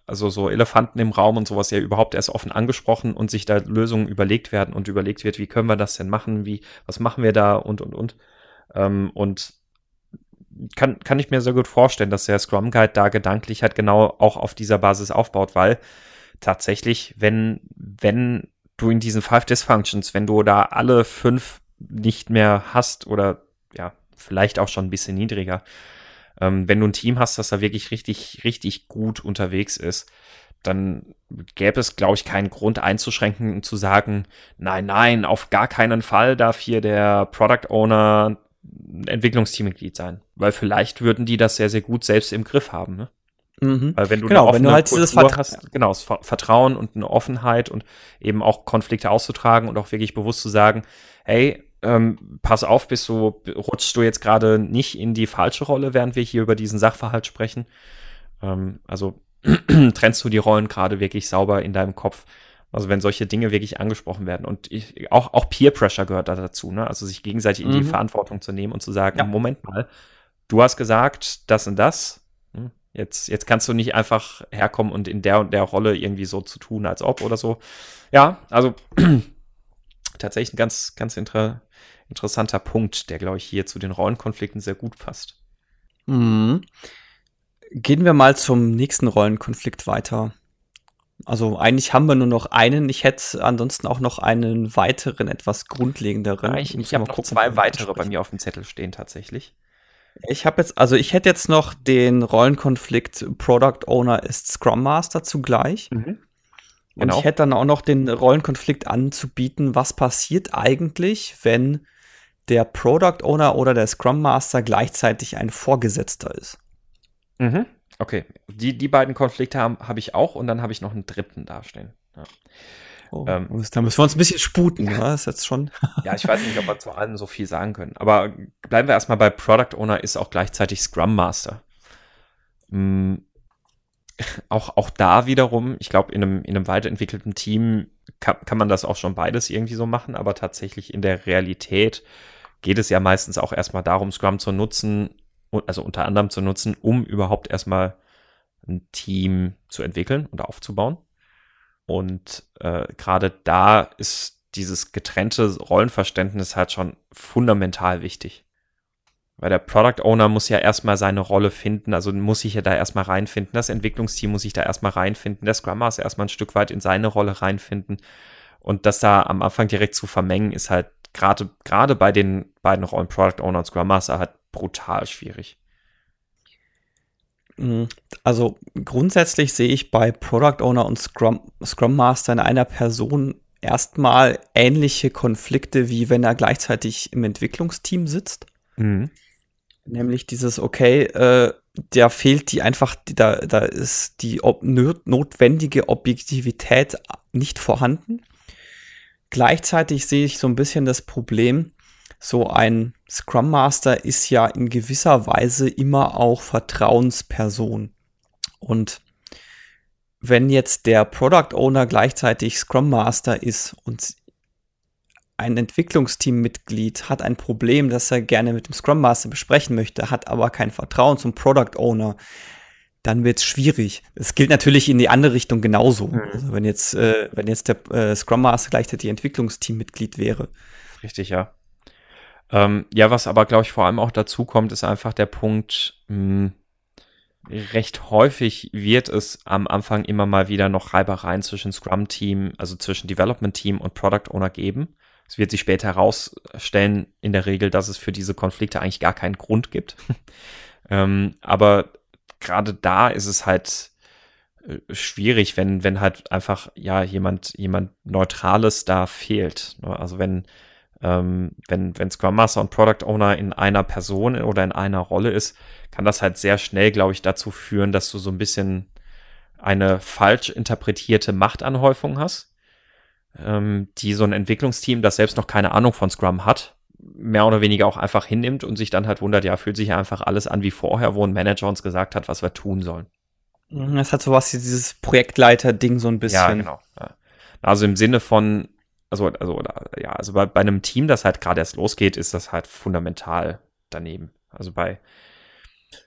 also so Elefanten im Raum und sowas ja überhaupt erst offen angesprochen und sich da Lösungen überlegt werden und überlegt wird, wie können wir das denn machen, wie, was machen wir da und und und. Ähm, und kann, kann ich mir sehr gut vorstellen, dass der Scrum Guide da gedanklich halt genau auch auf dieser Basis aufbaut, weil tatsächlich, wenn, wenn du in diesen Five Dysfunctions, wenn du da alle fünf nicht mehr hast oder ja, vielleicht auch schon ein bisschen niedriger, ähm, wenn du ein Team hast, das da wirklich richtig, richtig gut unterwegs ist, dann gäbe es, glaube ich, keinen Grund einzuschränken und zu sagen, nein, nein, auf gar keinen Fall darf hier der Product Owner Entwicklungsteammitglied sein. Weil vielleicht würden die das sehr, sehr gut selbst im Griff haben. Ne? Mhm. Weil wenn du genau, wenn du halt dieses Vertra hast, genau, das Vertrauen und eine Offenheit und eben auch Konflikte auszutragen und auch wirklich bewusst zu sagen, hey, ähm, pass auf, bist du, rutschst du jetzt gerade nicht in die falsche Rolle, während wir hier über diesen Sachverhalt sprechen. Ähm, also trennst du die Rollen gerade wirklich sauber in deinem Kopf. Also wenn solche Dinge wirklich angesprochen werden. Und ich, auch, auch Peer Pressure gehört da dazu, ne? Also sich gegenseitig in die mhm. Verantwortung zu nehmen und zu sagen, ja. Moment mal, du hast gesagt, das und das. Hm, jetzt, jetzt kannst du nicht einfach herkommen und in der und der Rolle irgendwie so zu tun, als ob oder so. Ja, also tatsächlich ein ganz, ganz inter interessanter Punkt, der, glaube ich, hier zu den Rollenkonflikten sehr gut passt. Mhm. Gehen wir mal zum nächsten Rollenkonflikt weiter. Also eigentlich haben wir nur noch einen. Ich hätte ansonsten auch noch einen weiteren, etwas grundlegenderen. Ja, ich ich habe noch zwei weitere bei mir auf dem Zettel stehen tatsächlich. Ich habe jetzt, also ich hätte jetzt noch den Rollenkonflikt Product Owner ist Scrum Master zugleich. Mhm. Genau. Und ich hätte dann auch noch den Rollenkonflikt anzubieten, was passiert eigentlich, wenn der Product Owner oder der Scrum Master gleichzeitig ein Vorgesetzter ist. Mhm. Okay, die, die beiden Konflikte habe hab ich auch und dann habe ich noch einen dritten dastehen. Ja. Oh, ähm, da müssen wir uns ein bisschen sputen, ja, ist jetzt schon. ja, ich weiß nicht, ob wir zu allen so viel sagen können. Aber bleiben wir erstmal bei Product Owner ist auch gleichzeitig Scrum Master. Hm, auch, auch da wiederum, ich glaube, in einem, in einem weiterentwickelten Team kann, kann man das auch schon beides irgendwie so machen, aber tatsächlich in der Realität geht es ja meistens auch erstmal darum, Scrum zu nutzen, also unter anderem zu nutzen, um überhaupt erstmal ein Team zu entwickeln und aufzubauen. Und äh, gerade da ist dieses getrennte Rollenverständnis halt schon fundamental wichtig. Weil der Product Owner muss ja erstmal seine Rolle finden, also muss sich ja da erstmal reinfinden. Das Entwicklungsteam muss sich da erstmal reinfinden. Der Scrum Master erstmal ein Stück weit in seine Rolle reinfinden. Und das da am Anfang direkt zu vermengen, ist halt gerade, gerade bei den beiden Rollen Product Owner und Scrum Master halt brutal schwierig. Mhm. Also grundsätzlich sehe ich bei Product Owner und Scrum, Scrum Master in einer Person erstmal ähnliche Konflikte, wie wenn er gleichzeitig im Entwicklungsteam sitzt. Mhm. Nämlich dieses, okay, äh, da fehlt die einfach, da, da ist die ob, notwendige Objektivität nicht vorhanden. Gleichzeitig sehe ich so ein bisschen das Problem, so ein Scrum Master ist ja in gewisser Weise immer auch Vertrauensperson. Und wenn jetzt der Product Owner gleichzeitig Scrum Master ist und ein Entwicklungsteammitglied hat ein Problem, das er gerne mit dem Scrum Master besprechen möchte, hat aber kein Vertrauen zum Product Owner, dann wird es schwierig. Es gilt natürlich in die andere Richtung genauso. Mhm. Also wenn jetzt, äh, wenn jetzt der äh, Scrum Master gleichzeitig Entwicklungsteammitglied wäre. Richtig, ja. Ähm, ja, was aber, glaube ich, vor allem auch dazu kommt, ist einfach der Punkt, mh, hm, recht häufig wird es am Anfang immer mal wieder noch Reibereien zwischen Scrum-Team, also zwischen Development-Team und Product Owner geben. Es wird sich später herausstellen, in der Regel, dass es für diese Konflikte eigentlich gar keinen Grund gibt. ähm, aber gerade da ist es halt äh, schwierig, wenn, wenn halt einfach, ja, jemand, jemand Neutrales da fehlt. Ne? Also wenn, ähm, wenn, wenn Scrum Master und Product Owner in einer Person oder in einer Rolle ist, kann das halt sehr schnell, glaube ich, dazu führen, dass du so ein bisschen eine falsch interpretierte Machtanhäufung hast, ähm, die so ein Entwicklungsteam, das selbst noch keine Ahnung von Scrum hat, mehr oder weniger auch einfach hinnimmt und sich dann halt wundert, ja, fühlt sich ja einfach alles an wie vorher, wo ein Manager uns gesagt hat, was wir tun sollen. Das hat sowas wie dieses Projektleiter-Ding so ein bisschen. Ja, genau. Ja. Also im Sinne von, also, also, ja, also bei, bei einem Team, das halt gerade erst losgeht, ist das halt fundamental daneben. Also bei,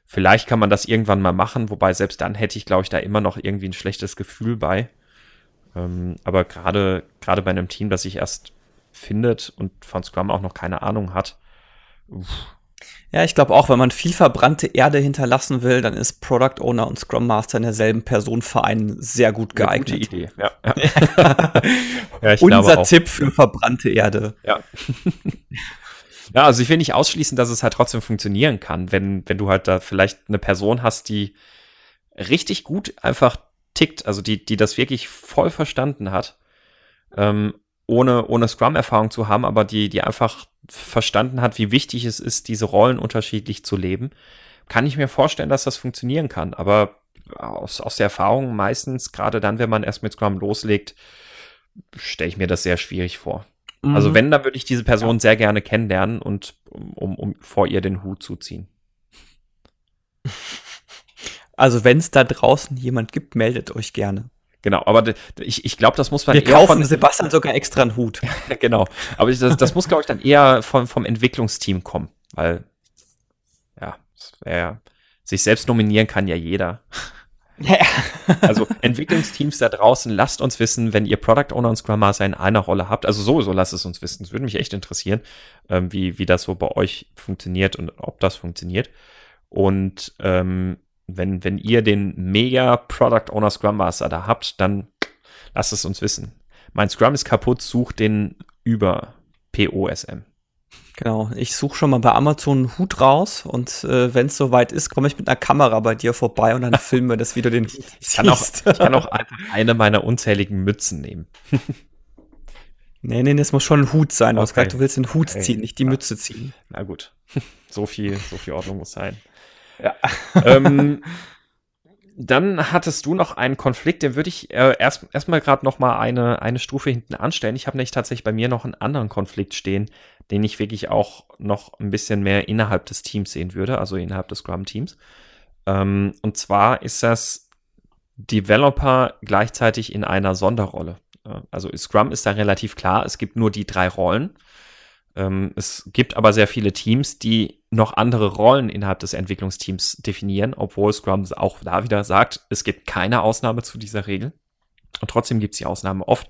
Vielleicht kann man das irgendwann mal machen, wobei selbst dann hätte ich, glaube ich, da immer noch irgendwie ein schlechtes Gefühl bei. Ähm, aber gerade, gerade bei einem Team, das sich erst findet und von Scrum auch noch keine Ahnung hat. Uff. Ja, ich glaube auch, wenn man viel verbrannte Erde hinterlassen will, dann ist Product Owner und Scrum Master in derselben Person vereinen sehr gut geeignet. Eine gute Idee, ja. ja. Unser Tipp für verbrannte Erde. Ja. ja, also ich will nicht ausschließen, dass es halt trotzdem funktionieren kann, wenn, wenn du halt da vielleicht eine Person hast, die richtig gut einfach tickt, also die, die das wirklich voll verstanden hat, ähm, ohne, ohne Scrum-Erfahrung zu haben, aber die, die einfach verstanden hat, wie wichtig es ist, diese Rollen unterschiedlich zu leben, kann ich mir vorstellen, dass das funktionieren kann. Aber aus, aus der Erfahrung meistens, gerade dann, wenn man erst mit Scrum loslegt, stelle ich mir das sehr schwierig vor. Mhm. Also wenn, dann würde ich diese Person ja. sehr gerne kennenlernen und um, um vor ihr den Hut zu ziehen. Also wenn es da draußen jemand gibt, meldet euch gerne. Genau, aber ich, ich glaube, das muss man Wir eher kaufen von, Sebastian sogar extra einen Hut. genau, aber das, das muss, glaube ich, dann eher vom, vom Entwicklungsteam kommen, weil, ja, wär, sich selbst nominieren kann ja jeder. Ja. also Entwicklungsteams da draußen, lasst uns wissen, wenn ihr Product Owner und Scrum Master in einer Rolle habt. Also sowieso lasst es uns wissen. Es würde mich echt interessieren, ähm, wie, wie das so bei euch funktioniert und ob das funktioniert. Und ähm, wenn, wenn ihr den mega Product Owner Scrum Master da habt, dann lasst es uns wissen. Mein Scrum ist kaputt, sucht den über POSM. Genau, ich suche schon mal bei Amazon einen Hut raus und äh, wenn es soweit ist, komme ich mit einer Kamera bei dir vorbei und dann filmen wir das, wie du den ich kann, auch, ich kann auch eine meiner unzähligen Mützen nehmen. nee, nee, es muss schon ein Hut sein. Okay. Du hast gesagt, du willst den Hut okay. ziehen, nicht die Mütze ziehen. Na gut, so viel, so viel Ordnung muss sein. Ja. ähm, dann hattest du noch einen Konflikt, den würde ich äh, erst erstmal gerade noch mal eine eine Stufe hinten anstellen. Ich habe nämlich tatsächlich bei mir noch einen anderen Konflikt stehen, den ich wirklich auch noch ein bisschen mehr innerhalb des Teams sehen würde, also innerhalb des Scrum-Teams. Ähm, und zwar ist das Developer gleichzeitig in einer Sonderrolle. Äh, also Scrum ist da relativ klar. Es gibt nur die drei Rollen. Ähm, es gibt aber sehr viele Teams, die noch andere Rollen innerhalb des Entwicklungsteams definieren, obwohl Scrum auch da wieder sagt, es gibt keine Ausnahme zu dieser Regel. Und trotzdem gibt es die Ausnahme oft.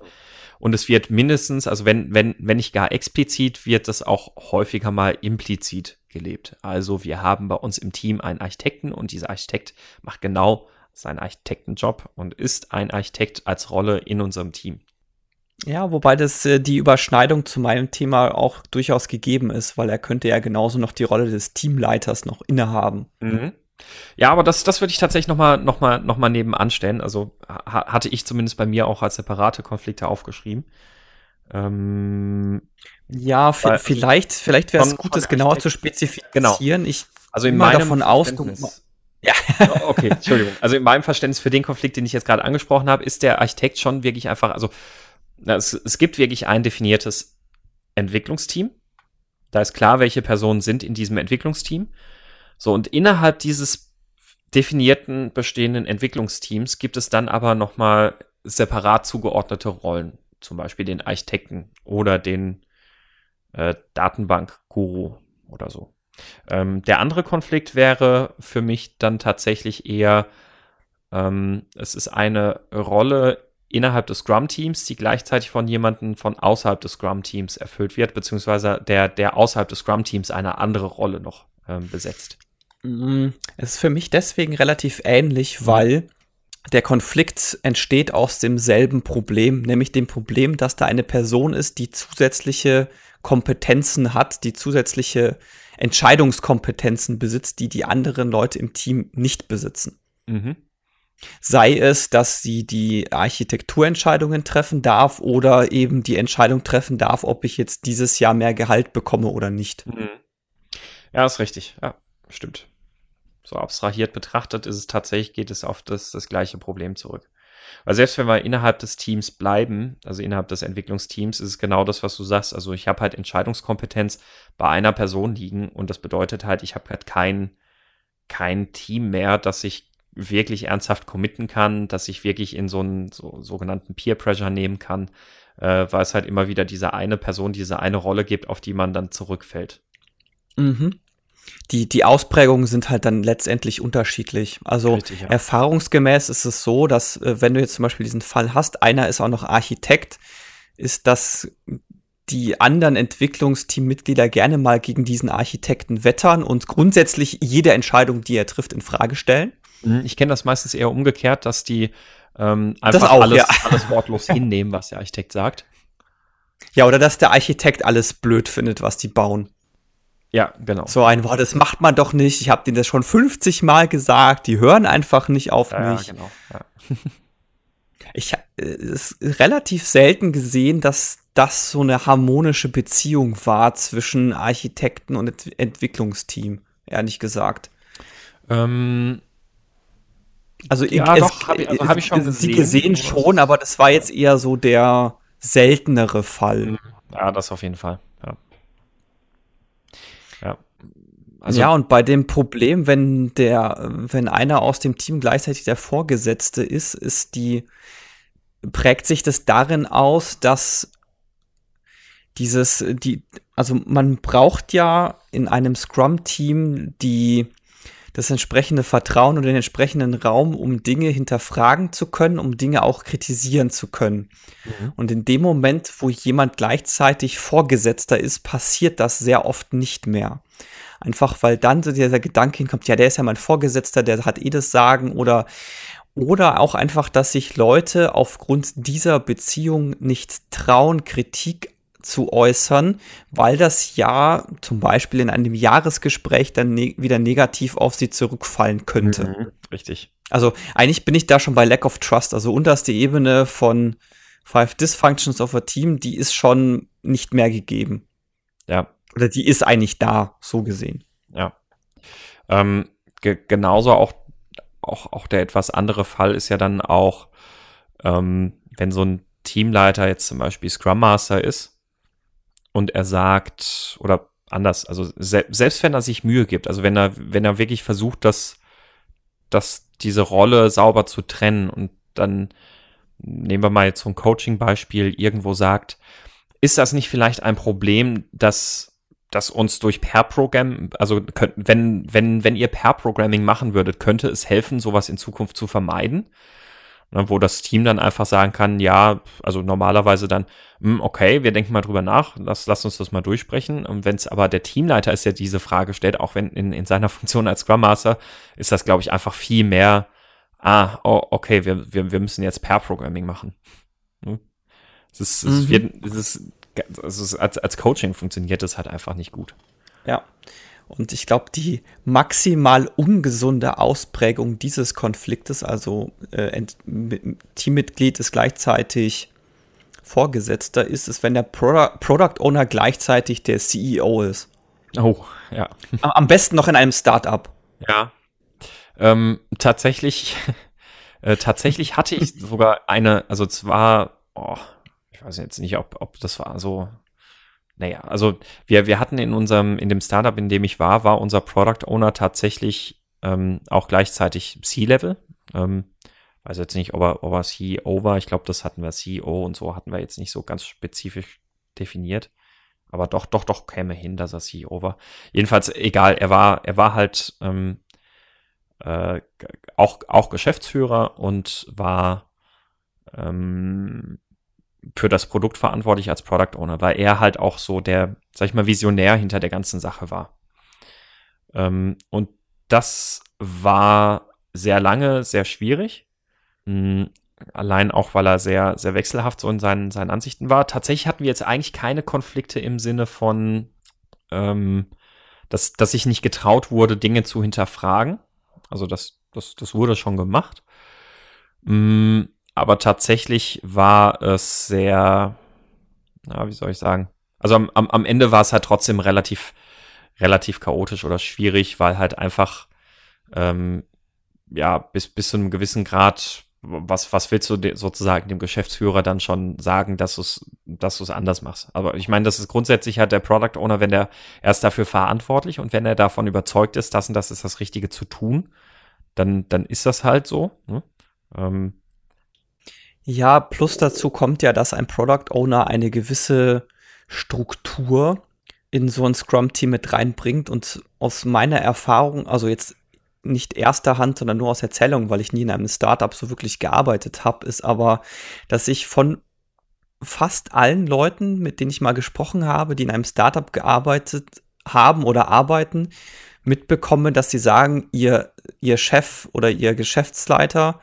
Und es wird mindestens, also wenn, wenn, wenn nicht gar explizit, wird das auch häufiger mal implizit gelebt. Also wir haben bei uns im Team einen Architekten und dieser Architekt macht genau seinen Architektenjob und ist ein Architekt als Rolle in unserem Team. Ja, wobei das äh, die Überschneidung zu meinem Thema auch durchaus gegeben ist, weil er könnte ja genauso noch die Rolle des Teamleiters noch innehaben. Mhm. Ja, aber das, das würde ich tatsächlich noch mal, noch mal, noch mal nebenan stellen. Also ha hatte ich zumindest bei mir auch als separate Konflikte aufgeschrieben. Ähm, ja, vielleicht, vielleicht wäre es gut, das genauer zu spezifizieren. Genau. Ich also in meinem davon aus, ja. okay, Entschuldigung. Also in meinem Verständnis für den Konflikt, den ich jetzt gerade angesprochen habe, ist der Architekt schon wirklich einfach, also es, es gibt wirklich ein definiertes Entwicklungsteam. Da ist klar, welche Personen sind in diesem Entwicklungsteam. So, und innerhalb dieses definierten bestehenden Entwicklungsteams gibt es dann aber nochmal separat zugeordnete Rollen. Zum Beispiel den Architekten oder den äh, Datenbank-Guru oder so. Ähm, der andere Konflikt wäre für mich dann tatsächlich eher, ähm, es ist eine Rolle innerhalb des Scrum-Teams, die gleichzeitig von jemandem von außerhalb des Scrum-Teams erfüllt wird, beziehungsweise der, der außerhalb des Scrum-Teams eine andere Rolle noch ähm, besetzt. Mm, es ist für mich deswegen relativ ähnlich, weil der Konflikt entsteht aus demselben Problem, nämlich dem Problem, dass da eine Person ist, die zusätzliche Kompetenzen hat, die zusätzliche Entscheidungskompetenzen besitzt, die die anderen Leute im Team nicht besitzen. Mhm. Sei es, dass sie die Architekturentscheidungen treffen darf oder eben die Entscheidung treffen darf, ob ich jetzt dieses Jahr mehr Gehalt bekomme oder nicht. Mhm. Ja, ist richtig. Ja, stimmt. So abstrahiert betrachtet ist es tatsächlich, geht es auf das, das gleiche Problem zurück. Weil selbst wenn wir innerhalb des Teams bleiben, also innerhalb des Entwicklungsteams, ist es genau das, was du sagst. Also ich habe halt Entscheidungskompetenz bei einer Person liegen und das bedeutet halt, ich habe halt kein, kein Team mehr, das sich wirklich ernsthaft committen kann, dass ich wirklich in so einen so, sogenannten Peer Pressure nehmen kann, äh, weil es halt immer wieder diese eine Person, diese eine Rolle gibt, auf die man dann zurückfällt. Mhm. die, die Ausprägungen sind halt dann letztendlich unterschiedlich. Also Richtig, ja. erfahrungsgemäß ist es so, dass äh, wenn du jetzt zum Beispiel diesen Fall hast, einer ist auch noch Architekt, ist das die anderen Entwicklungsteammitglieder gerne mal gegen diesen Architekten wettern und grundsätzlich jede Entscheidung, die er trifft, in Frage stellen. Mhm, ich kenne das meistens eher umgekehrt, dass die ähm, einfach auch, alles, ja. alles wortlos hinnehmen, was der Architekt sagt. Ja, oder dass der Architekt alles blöd findet, was die bauen. Ja, genau. So ein Wort, das macht man doch nicht. Ich habe denen das schon 50 Mal gesagt. Die hören einfach nicht auf ja, mich. Ja, genau. Ja. ich habe äh, es relativ selten gesehen, dass das so eine harmonische Beziehung war zwischen Architekten und Ent Entwicklungsteam, ehrlich gesagt. Ähm, also, ja, ich, doch, habe also hab ich schon gesehen. gesehen schon, aber das war jetzt eher so der seltenere Fall. Ja, das auf jeden Fall. Ja. ja. Also, ja, und bei dem Problem, wenn der, wenn einer aus dem Team gleichzeitig der Vorgesetzte ist, ist die, prägt sich das darin aus, dass dieses, die, also man braucht ja in einem Scrum-Team die, das entsprechende Vertrauen und den entsprechenden Raum, um Dinge hinterfragen zu können, um Dinge auch kritisieren zu können. Mhm. Und in dem Moment, wo jemand gleichzeitig Vorgesetzter ist, passiert das sehr oft nicht mehr. Einfach weil dann so dieser Gedanke hinkommt, ja, der ist ja mein Vorgesetzter, der hat eh das Sagen oder oder auch einfach, dass sich Leute aufgrund dieser Beziehung nicht trauen, Kritik zu äußern, weil das ja zum Beispiel in einem Jahresgespräch dann ne wieder negativ auf sie zurückfallen könnte. Mhm, richtig. Also eigentlich bin ich da schon bei Lack of Trust. Also unterste Ebene von Five Dysfunctions of a Team, die ist schon nicht mehr gegeben. Ja. Oder die ist eigentlich da, so gesehen. Ja. Ähm, ge genauso auch, auch, auch der etwas andere Fall ist ja dann auch, ähm, wenn so ein Teamleiter jetzt zum Beispiel Scrum Master ist und er sagt, oder anders, also se selbst wenn er sich Mühe gibt, also wenn er, wenn er wirklich versucht, dass, dass diese Rolle sauber zu trennen und dann nehmen wir mal jetzt so ein Coaching-Beispiel, irgendwo sagt, ist das nicht vielleicht ein Problem, dass, dass uns durch Pair-Programm, also könnt, wenn, wenn, wenn ihr Pair-Programming machen würdet, könnte es helfen, sowas in Zukunft zu vermeiden? Ne, wo das Team dann einfach sagen kann, ja, also normalerweise dann, mh, hm, okay, wir denken mal drüber nach, lass, lass uns das mal durchsprechen. Und wenn es aber der Teamleiter ist, der diese Frage stellt, auch wenn in, in seiner Funktion als Scrum Master, ist das, glaube ich, einfach viel mehr, ah, oh, okay, wir, wir, wir müssen jetzt Pair-Programming machen. Ne? Es ist, es mhm. wird, es ist, ist, als, als Coaching funktioniert das halt einfach nicht gut. Ja. Und ich glaube, die maximal ungesunde Ausprägung dieses Konfliktes, also äh, Teammitglied ist gleichzeitig Vorgesetzter, ist es, wenn der Pro Product Owner gleichzeitig der CEO ist. Oh, ja. Am besten noch in einem Startup. Ja. Ähm, tatsächlich, äh, tatsächlich hatte ich sogar eine, also zwar, oh, ich weiß jetzt nicht, ob, ob das war so naja, also wir, wir hatten in unserem, in dem Startup, in dem ich war, war unser Product Owner tatsächlich ähm, auch gleichzeitig C-Level. Ähm, weiß jetzt nicht, ob er, ob er CEO war. Ich glaube, das hatten wir CEO und so hatten wir jetzt nicht so ganz spezifisch definiert. Aber doch, doch, doch käme hin, dass er CEO war. Jedenfalls, egal, er war, er war halt ähm, äh, auch, auch Geschäftsführer und war ähm, für das Produkt verantwortlich als Product Owner, weil er halt auch so der, sag ich mal, Visionär hinter der ganzen Sache war. Ähm, und das war sehr lange sehr schwierig. Mhm. Allein auch, weil er sehr, sehr wechselhaft so in seinen, seinen Ansichten war. Tatsächlich hatten wir jetzt eigentlich keine Konflikte im Sinne von, ähm, dass, dass sich nicht getraut wurde, Dinge zu hinterfragen. Also das, das, das wurde schon gemacht. Mhm aber tatsächlich war es sehr, na, wie soll ich sagen? Also am, am, am Ende war es halt trotzdem relativ, relativ chaotisch oder schwierig, weil halt einfach, ähm, ja, bis, bis zu einem gewissen Grad, was, was willst du sozusagen dem Geschäftsführer dann schon sagen, dass du es, dass du es anders machst? Aber ich meine, das ist grundsätzlich halt der Product Owner, wenn der, er ist dafür verantwortlich und wenn er davon überzeugt ist, das und das ist das Richtige zu tun, dann, dann ist das halt so. Ne? Ähm, ja, plus dazu kommt ja, dass ein Product Owner eine gewisse Struktur in so ein Scrum-Team mit reinbringt. Und aus meiner Erfahrung, also jetzt nicht erster Hand, sondern nur aus Erzählung, weil ich nie in einem Startup so wirklich gearbeitet habe, ist aber, dass ich von fast allen Leuten, mit denen ich mal gesprochen habe, die in einem Startup gearbeitet haben oder arbeiten, mitbekomme, dass sie sagen, ihr, ihr Chef oder ihr Geschäftsleiter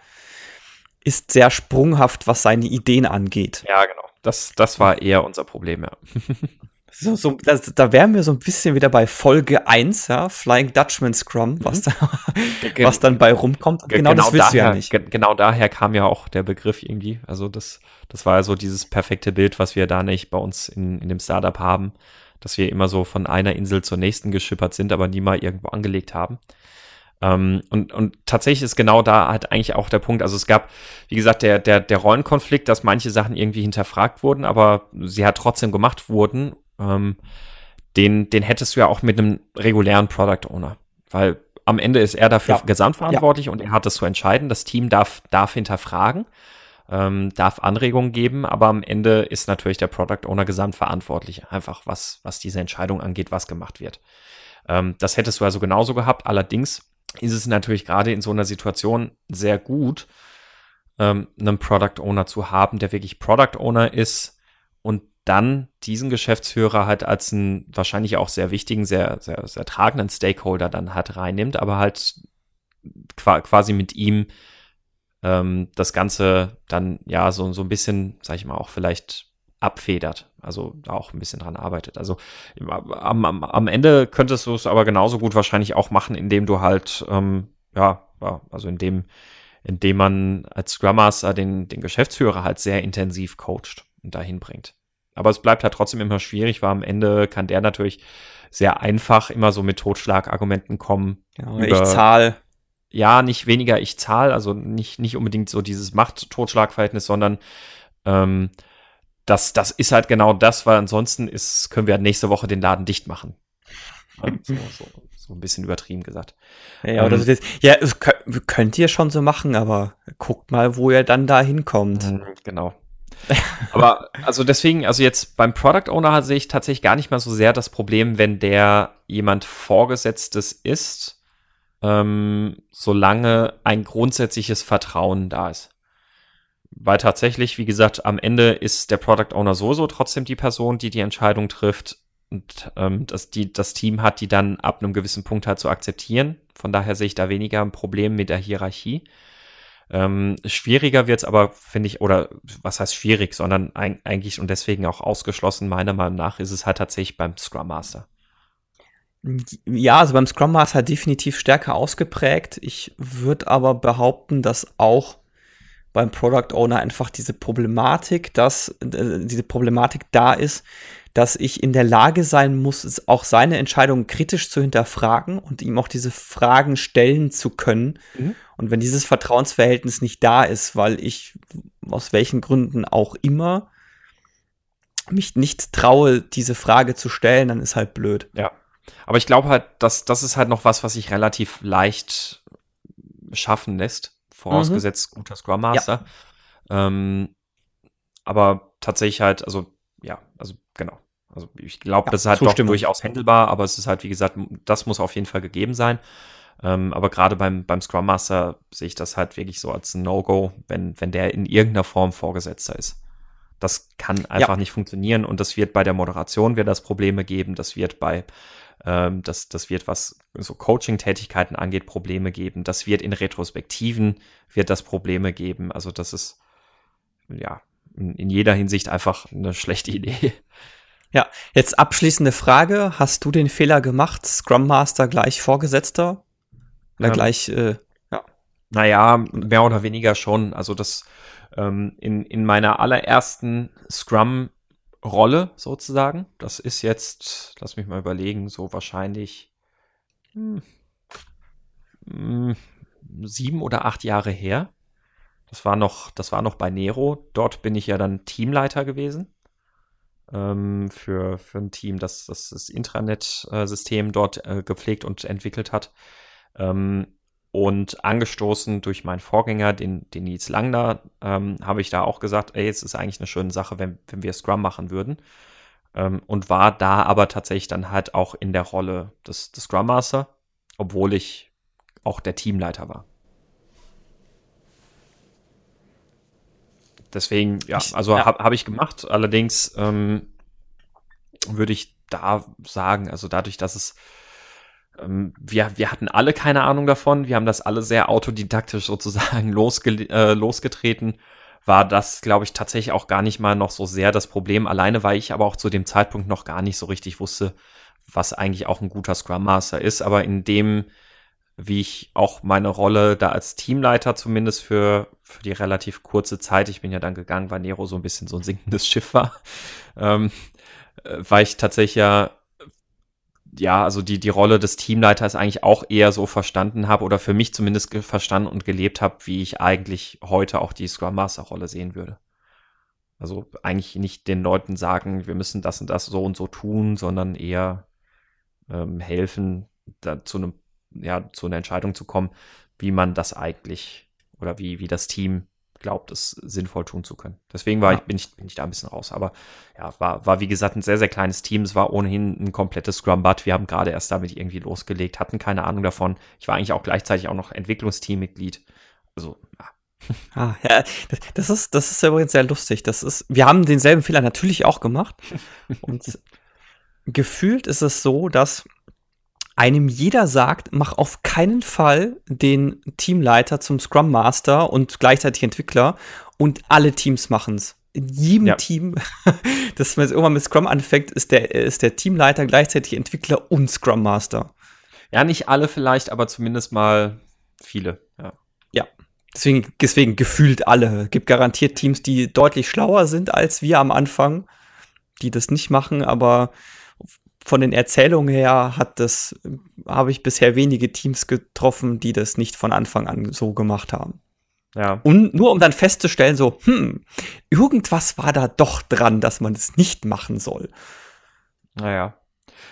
ist sehr sprunghaft, was seine Ideen angeht. Ja, genau. Das, das war eher unser Problem, ja. So, so, das, da wären wir so ein bisschen wieder bei Folge 1, ja, Flying Dutchman Scrum, was, mhm. da, was dann bei rumkommt. Genau, genau das willst daher, du ja nicht. Genau daher kam ja auch der Begriff irgendwie. Also das, das war ja so dieses perfekte Bild, was wir da nicht bei uns in, in dem Startup haben, dass wir immer so von einer Insel zur nächsten geschippert sind, aber nie mal irgendwo angelegt haben. Ähm, und, und tatsächlich ist genau da halt eigentlich auch der Punkt. Also es gab, wie gesagt, der, der, der Rollenkonflikt, dass manche Sachen irgendwie hinterfragt wurden, aber sie hat trotzdem gemacht wurden ähm, den, den hättest du ja auch mit einem regulären Product Owner. Weil am Ende ist er dafür ja. gesamtverantwortlich ja. und er hat das zu entscheiden. Das Team darf, darf hinterfragen, ähm, darf Anregungen geben, aber am Ende ist natürlich der Product Owner gesamtverantwortlich, einfach was, was diese Entscheidung angeht, was gemacht wird. Ähm, das hättest du also genauso gehabt. Allerdings ist es natürlich gerade in so einer Situation sehr gut, ähm, einen Product Owner zu haben, der wirklich Product Owner ist und dann diesen Geschäftsführer halt als einen wahrscheinlich auch sehr wichtigen, sehr, sehr, sehr tragenden Stakeholder dann halt reinnimmt, aber halt quasi mit ihm ähm, das Ganze dann ja so, so ein bisschen, sag ich mal, auch vielleicht abfedert, also auch ein bisschen dran arbeitet. Also am, am, am Ende könntest du es aber genauso gut wahrscheinlich auch machen, indem du halt, ähm, ja, also indem, indem man als Scrum Master den, den Geschäftsführer halt sehr intensiv coacht und dahin bringt. Aber es bleibt halt trotzdem immer schwierig, weil am Ende kann der natürlich sehr einfach immer so mit Totschlagargumenten kommen. Ja, über, ich zahl. Ja, nicht weniger ich zahl, also nicht, nicht unbedingt so dieses Macht-Totschlag-Verhältnis, sondern ähm, das, das ist halt genau das, weil ansonsten ist, können wir halt nächste Woche den Laden dicht machen. So, so, so ein bisschen übertrieben gesagt. Ja, ähm, das, ja, könnt ihr schon so machen, aber guckt mal, wo ihr dann da hinkommt. Mhm, genau. Aber also deswegen, also jetzt beim Product Owner sehe ich tatsächlich gar nicht mal so sehr das Problem, wenn der jemand Vorgesetztes ist, ähm, solange ein grundsätzliches Vertrauen da ist. Weil tatsächlich, wie gesagt, am Ende ist der Product Owner sowieso trotzdem die Person, die die Entscheidung trifft und ähm, dass die, das Team hat, die dann ab einem gewissen Punkt halt zu akzeptieren. Von daher sehe ich da weniger ein Problem mit der Hierarchie. Ähm, schwieriger wird es aber, finde ich, oder was heißt schwierig, sondern ein, eigentlich und deswegen auch ausgeschlossen, meiner Meinung nach, ist es halt tatsächlich beim Scrum Master. Ja, also beim Scrum Master definitiv stärker ausgeprägt. Ich würde aber behaupten, dass auch beim Product Owner einfach diese Problematik, dass äh, diese Problematik da ist, dass ich in der Lage sein muss, auch seine Entscheidungen kritisch zu hinterfragen und ihm auch diese Fragen stellen zu können. Mhm. Und wenn dieses Vertrauensverhältnis nicht da ist, weil ich aus welchen Gründen auch immer mich nicht traue, diese Frage zu stellen, dann ist halt blöd. Ja. Aber ich glaube halt, dass das ist halt noch was, was sich relativ leicht schaffen lässt, vorausgesetzt mhm. guter Scrum Master. Ja. Ähm, aber tatsächlich halt, also ja, also genau. Also ich glaube, ja, das ist halt doch durchaus handelbar, aber es ist halt, wie gesagt, das muss auf jeden Fall gegeben sein. Ähm, aber gerade beim, beim Scrum Master sehe ich das halt wirklich so als No-Go, wenn, wenn der in irgendeiner Form Vorgesetzter ist. Das kann einfach ja. nicht funktionieren und das wird bei der Moderation wird das Probleme geben, das wird bei ähm, das, das wird, was so Coaching-Tätigkeiten angeht, Probleme geben. Das wird in Retrospektiven wird das Probleme geben. Also das ist ja in, in jeder Hinsicht einfach eine schlechte Idee. Ja, jetzt abschließende Frage. Hast du den Fehler gemacht, Scrum Master gleich Vorgesetzter? Oder ähm, gleich, äh, ja. Naja, mehr oder weniger schon. Also das ähm, in, in meiner allerersten Scrum-Rolle sozusagen, das ist jetzt, lass mich mal überlegen, so wahrscheinlich hm, hm, sieben oder acht Jahre her. Das war noch, das war noch bei Nero. Dort bin ich ja dann Teamleiter gewesen ähm, für, für ein Team, das das, das Intranet-System dort äh, gepflegt und entwickelt hat. Ähm, und angestoßen durch meinen Vorgänger, den, den Nils Langner, ähm, habe ich da auch gesagt, ey, es ist eigentlich eine schöne Sache, wenn, wenn wir Scrum machen würden. ähm, und war da aber tatsächlich dann halt auch in der Rolle des, des Scrum Master, obwohl ich auch der Teamleiter war. Deswegen, ja, also ja. habe hab ich gemacht. Allerdings ähm, würde ich da sagen, also dadurch, dass es wir, wir hatten alle keine Ahnung davon, wir haben das alle sehr autodidaktisch sozusagen losge äh, losgetreten, war das, glaube ich, tatsächlich auch gar nicht mal noch so sehr das Problem. Alleine, weil ich aber auch zu dem Zeitpunkt noch gar nicht so richtig wusste, was eigentlich auch ein guter Scrum Master ist. Aber in dem, wie ich auch meine Rolle da als Teamleiter zumindest für, für die relativ kurze Zeit, ich bin ja dann gegangen, weil Nero so ein bisschen so ein sinkendes Schiff war, ähm, äh, war ich tatsächlich ja ja, also die, die Rolle des Teamleiters eigentlich auch eher so verstanden habe oder für mich zumindest verstanden und gelebt habe, wie ich eigentlich heute auch die Scrum Master Rolle sehen würde. Also eigentlich nicht den Leuten sagen, wir müssen das und das so und so tun, sondern eher ähm, helfen, da zu einem, ja, zu einer Entscheidung zu kommen, wie man das eigentlich oder wie, wie das Team glaubt, es sinnvoll tun zu können. Deswegen war ja. ich, bin, ich, bin ich da ein bisschen raus. Aber ja, war, war wie gesagt ein sehr, sehr kleines Team. Es war ohnehin ein komplettes Scrum-Bud. Wir haben gerade erst damit irgendwie losgelegt, hatten keine Ahnung davon. Ich war eigentlich auch gleichzeitig auch noch Entwicklungsteammitglied. Also, ja. Ah, ja, das, das, ist, das ist übrigens sehr lustig. Das ist, wir haben denselben Fehler natürlich auch gemacht. Und gefühlt ist es so, dass einem jeder sagt, mach auf keinen Fall den Teamleiter zum Scrum Master und gleichzeitig Entwickler und alle Teams machen's. In jedem ja. Team, das man irgendwann mit Scrum anfängt, ist der, ist der Teamleiter gleichzeitig Entwickler und Scrum Master. Ja, nicht alle vielleicht, aber zumindest mal viele, ja. Ja. Deswegen, deswegen gefühlt alle. Gibt garantiert Teams, die deutlich schlauer sind als wir am Anfang, die das nicht machen, aber von den Erzählungen her hat das, habe ich bisher wenige Teams getroffen, die das nicht von Anfang an so gemacht haben. Ja. Und nur um dann festzustellen, so, hm, irgendwas war da doch dran, dass man es das nicht machen soll. Naja.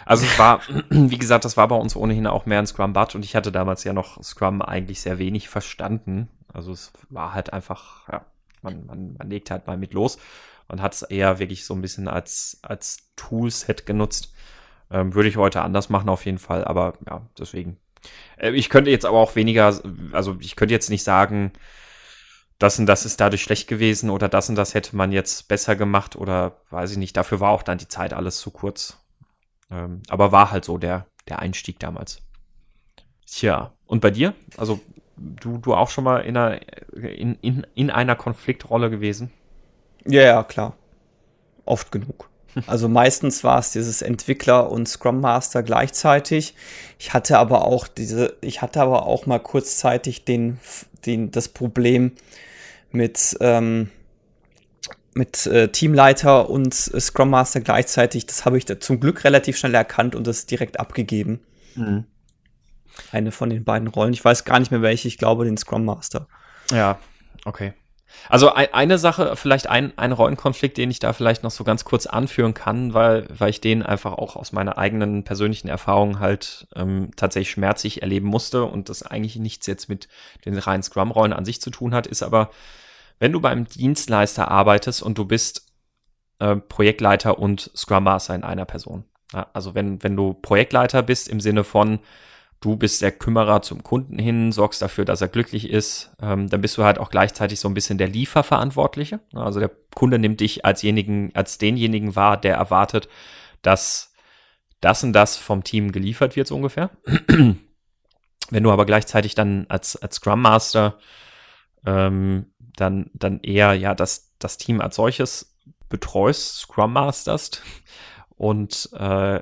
Also es war, wie gesagt, das war bei uns ohnehin auch mehr ein Scrum-Bud und ich hatte damals ja noch Scrum eigentlich sehr wenig verstanden. Also es war halt einfach, ja, man, man, man legt halt mal mit los und hat es eher wirklich so ein bisschen als, als Toolset genutzt. Ähm, würde ich heute anders machen auf jeden Fall, aber ja, deswegen. Äh, ich könnte jetzt aber auch weniger, also ich könnte jetzt nicht sagen, das und das ist dadurch schlecht gewesen oder das und das hätte man jetzt besser gemacht oder weiß ich nicht. Dafür war auch dann die Zeit alles zu kurz. Ähm, aber war halt so der, der Einstieg damals. Tja, und bei dir? Also du, du auch schon mal in einer, in, in, in einer Konfliktrolle gewesen? Ja, ja, klar. Oft genug. Also meistens war es dieses Entwickler und Scrum Master gleichzeitig. Ich hatte aber auch diese, ich hatte aber auch mal kurzzeitig den, den, das Problem mit, ähm, mit äh, Teamleiter und äh, Scrum Master gleichzeitig. Das habe ich zum Glück relativ schnell erkannt und das direkt abgegeben. Mhm. Eine von den beiden Rollen. Ich weiß gar nicht mehr welche. Ich glaube den Scrum Master. Ja, okay. Also ein, eine Sache, vielleicht ein, ein Rollenkonflikt, den ich da vielleicht noch so ganz kurz anführen kann, weil, weil ich den einfach auch aus meiner eigenen persönlichen Erfahrung halt ähm, tatsächlich schmerzlich erleben musste und das eigentlich nichts jetzt mit den reinen Scrum-Rollen an sich zu tun hat, ist aber, wenn du beim Dienstleister arbeitest und du bist äh, Projektleiter und Scrum Master in einer Person. Ja, also wenn, wenn du Projektleiter bist im Sinne von, du bist der Kümmerer zum Kunden hin, sorgst dafür, dass er glücklich ist, ähm, dann bist du halt auch gleichzeitig so ein bisschen der Lieferverantwortliche. Also der Kunde nimmt dich als, als denjenigen wahr, der erwartet, dass das und das vom Team geliefert wird, so ungefähr. Wenn du aber gleichzeitig dann als, als Scrum Master ähm, dann, dann eher ja das, das Team als solches betreust, Scrum Masterst und äh,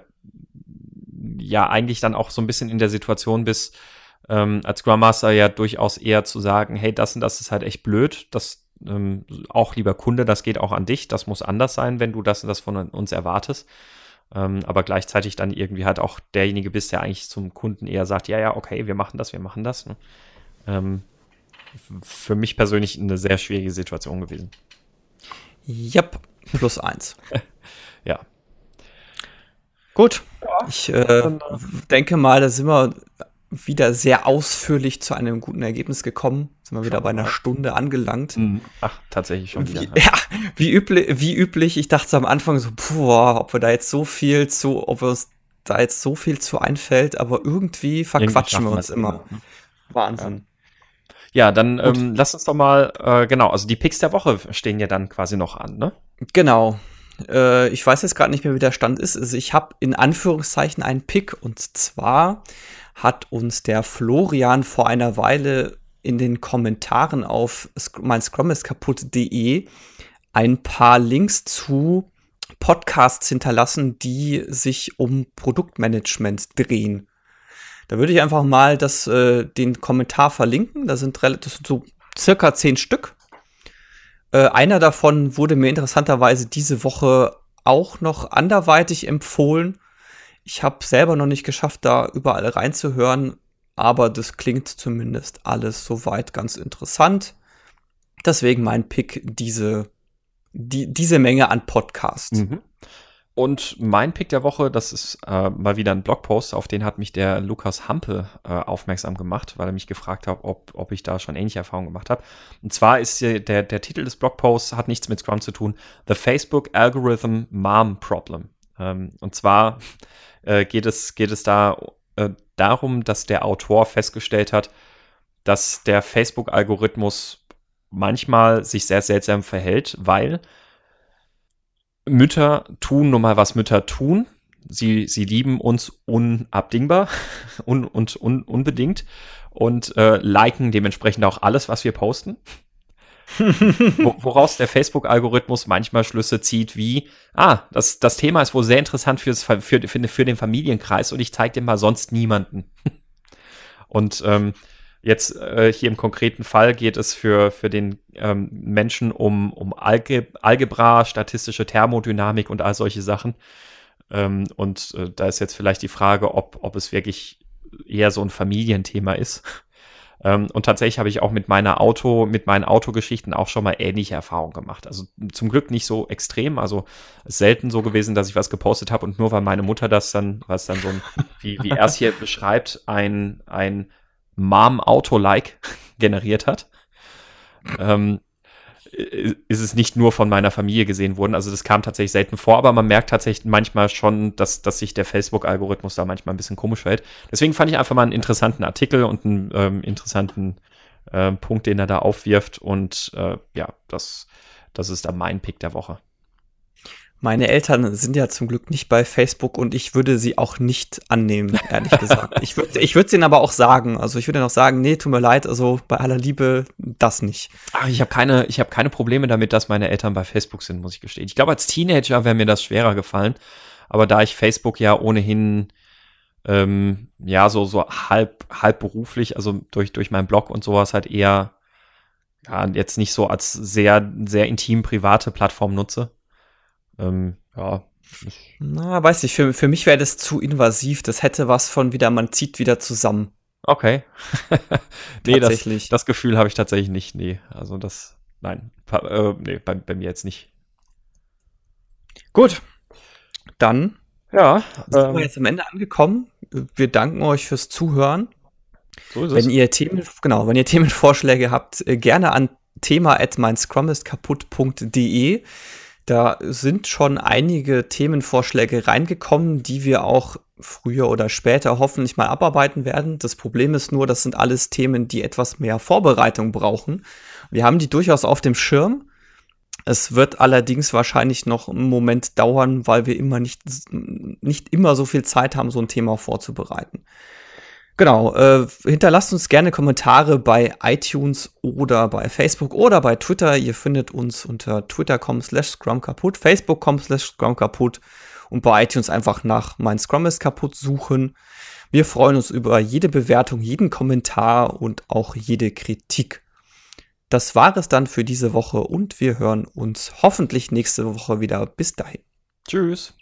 ja eigentlich dann auch so ein bisschen in der Situation bist, ähm, als Scrum Master ja durchaus eher zu sagen, hey, das und das ist halt echt blöd, das ähm, auch lieber Kunde, das geht auch an dich, das muss anders sein, wenn du das und das von uns erwartest. Ähm, aber gleichzeitig dann irgendwie halt auch derjenige bist, der eigentlich zum Kunden eher sagt, ja, ja, okay, wir machen das, wir machen das. Ne? Ähm, für mich persönlich eine sehr schwierige Situation gewesen. Yep, plus eins. ja, Gut. Ja, ich äh, denke mal, da sind wir wieder sehr ausführlich zu einem guten Ergebnis gekommen. Sind wir wieder bei einer Stunde angelangt. Mhm. Ach, tatsächlich schon wieder. Wie, ja, wie, üblich, wie üblich. Ich dachte am Anfang so, boah, ob wir da jetzt so viel zu, ob uns da jetzt so viel zu einfällt, aber irgendwie verquatschen irgendwie wir uns immer. immer. Wahnsinn. Ja, dann ähm, lass uns doch mal, äh, genau, also die Picks der Woche stehen ja dann quasi noch an, ne? Genau. Äh, ich weiß jetzt gerade nicht mehr, wie der Stand ist. Also ich habe in Anführungszeichen einen Pick und zwar hat uns der Florian vor einer Weile in den Kommentaren auf mein kaputt.de ein paar Links zu Podcasts hinterlassen, die sich um Produktmanagement drehen. Da würde ich einfach mal das, äh, den Kommentar verlinken. Da sind, das sind so circa zehn Stück. Äh, einer davon wurde mir interessanterweise diese Woche auch noch anderweitig empfohlen. Ich habe selber noch nicht geschafft, da überall reinzuhören, aber das klingt zumindest alles soweit ganz interessant. Deswegen mein Pick, diese, die, diese Menge an Podcasts. Mhm. Und mein Pick der Woche, das ist äh, mal wieder ein Blogpost, auf den hat mich der Lukas Hampe äh, aufmerksam gemacht, weil er mich gefragt hat, ob, ob ich da schon ähnliche Erfahrungen gemacht habe. Und zwar ist der, der, Titel des Blogposts, hat nichts mit Scrum zu tun, The Facebook Algorithm Mom Problem. Ähm, und zwar äh, geht, es, geht es da äh, darum, dass der Autor festgestellt hat, dass der Facebook-Algorithmus manchmal sich sehr seltsam verhält, weil Mütter tun nun mal, was Mütter tun. Sie, sie lieben uns unabdingbar un, und un, unbedingt und äh, liken dementsprechend auch alles, was wir posten. Woraus der Facebook-Algorithmus manchmal Schlüsse zieht, wie, ah, das, das Thema ist wohl sehr interessant fürs, für, für, für den Familienkreis und ich zeige dem mal sonst niemanden. Und ähm, Jetzt äh, hier im konkreten Fall geht es für, für den ähm, Menschen um, um Alge Algebra, statistische Thermodynamik und all solche Sachen. Ähm, und äh, da ist jetzt vielleicht die Frage, ob, ob es wirklich eher so ein Familienthema ist. Ähm, und tatsächlich habe ich auch mit meiner Auto, mit meinen Autogeschichten auch schon mal ähnliche Erfahrungen gemacht. Also zum Glück nicht so extrem. Also selten so gewesen, dass ich was gepostet habe und nur weil meine Mutter das dann, was dann so ein, wie, wie er es hier beschreibt, ein, ein Mom-Auto-like generiert hat. Ähm, ist es nicht nur von meiner Familie gesehen worden. Also das kam tatsächlich selten vor, aber man merkt tatsächlich manchmal schon, dass, dass sich der Facebook-Algorithmus da manchmal ein bisschen komisch fällt. Deswegen fand ich einfach mal einen interessanten Artikel und einen ähm, interessanten äh, Punkt, den er da aufwirft. Und äh, ja, das, das ist dann mein Pick der Woche. Meine Eltern sind ja zum Glück nicht bei Facebook und ich würde sie auch nicht annehmen, ehrlich gesagt. ich würde ich würde ihnen aber auch sagen, also ich würde auch sagen, nee, tut mir leid, also bei aller Liebe das nicht. Ach, ich habe keine ich habe keine Probleme damit, dass meine Eltern bei Facebook sind, muss ich gestehen. Ich glaube, als Teenager wäre mir das schwerer gefallen, aber da ich Facebook ja ohnehin ähm, ja so so halb halb beruflich, also durch durch meinen Blog und sowas halt eher ja jetzt nicht so als sehr sehr intim private Plattform nutze ähm, ja. Na, weiß ich, für, für mich wäre das zu invasiv. Das hätte was von wieder, man zieht wieder zusammen. Okay. nee, das, das Gefühl habe ich tatsächlich nicht. Nee, also das, nein, äh, nee, bei, bei mir jetzt nicht. Gut. Dann ja, sind ähm, wir jetzt am Ende angekommen. Wir danken euch fürs Zuhören. So ist wenn es. ihr Themen, genau, wenn ihr Themenvorschläge habt, äh, gerne an thema at meinscrumiskaputt.de. Da sind schon einige Themenvorschläge reingekommen, die wir auch früher oder später hoffentlich mal abarbeiten werden. Das Problem ist nur, das sind alles Themen, die etwas mehr Vorbereitung brauchen. Wir haben die durchaus auf dem Schirm. Es wird allerdings wahrscheinlich noch einen Moment dauern, weil wir immer nicht, nicht immer so viel Zeit haben, so ein Thema vorzubereiten. Genau, äh, hinterlasst uns gerne Kommentare bei iTunes oder bei Facebook oder bei Twitter. Ihr findet uns unter twitter.com slash scrum kaputt, facebook.com slash scrum kaputt und bei iTunes einfach nach mein Scrum ist kaputt suchen. Wir freuen uns über jede Bewertung, jeden Kommentar und auch jede Kritik. Das war es dann für diese Woche und wir hören uns hoffentlich nächste Woche wieder. Bis dahin. Tschüss.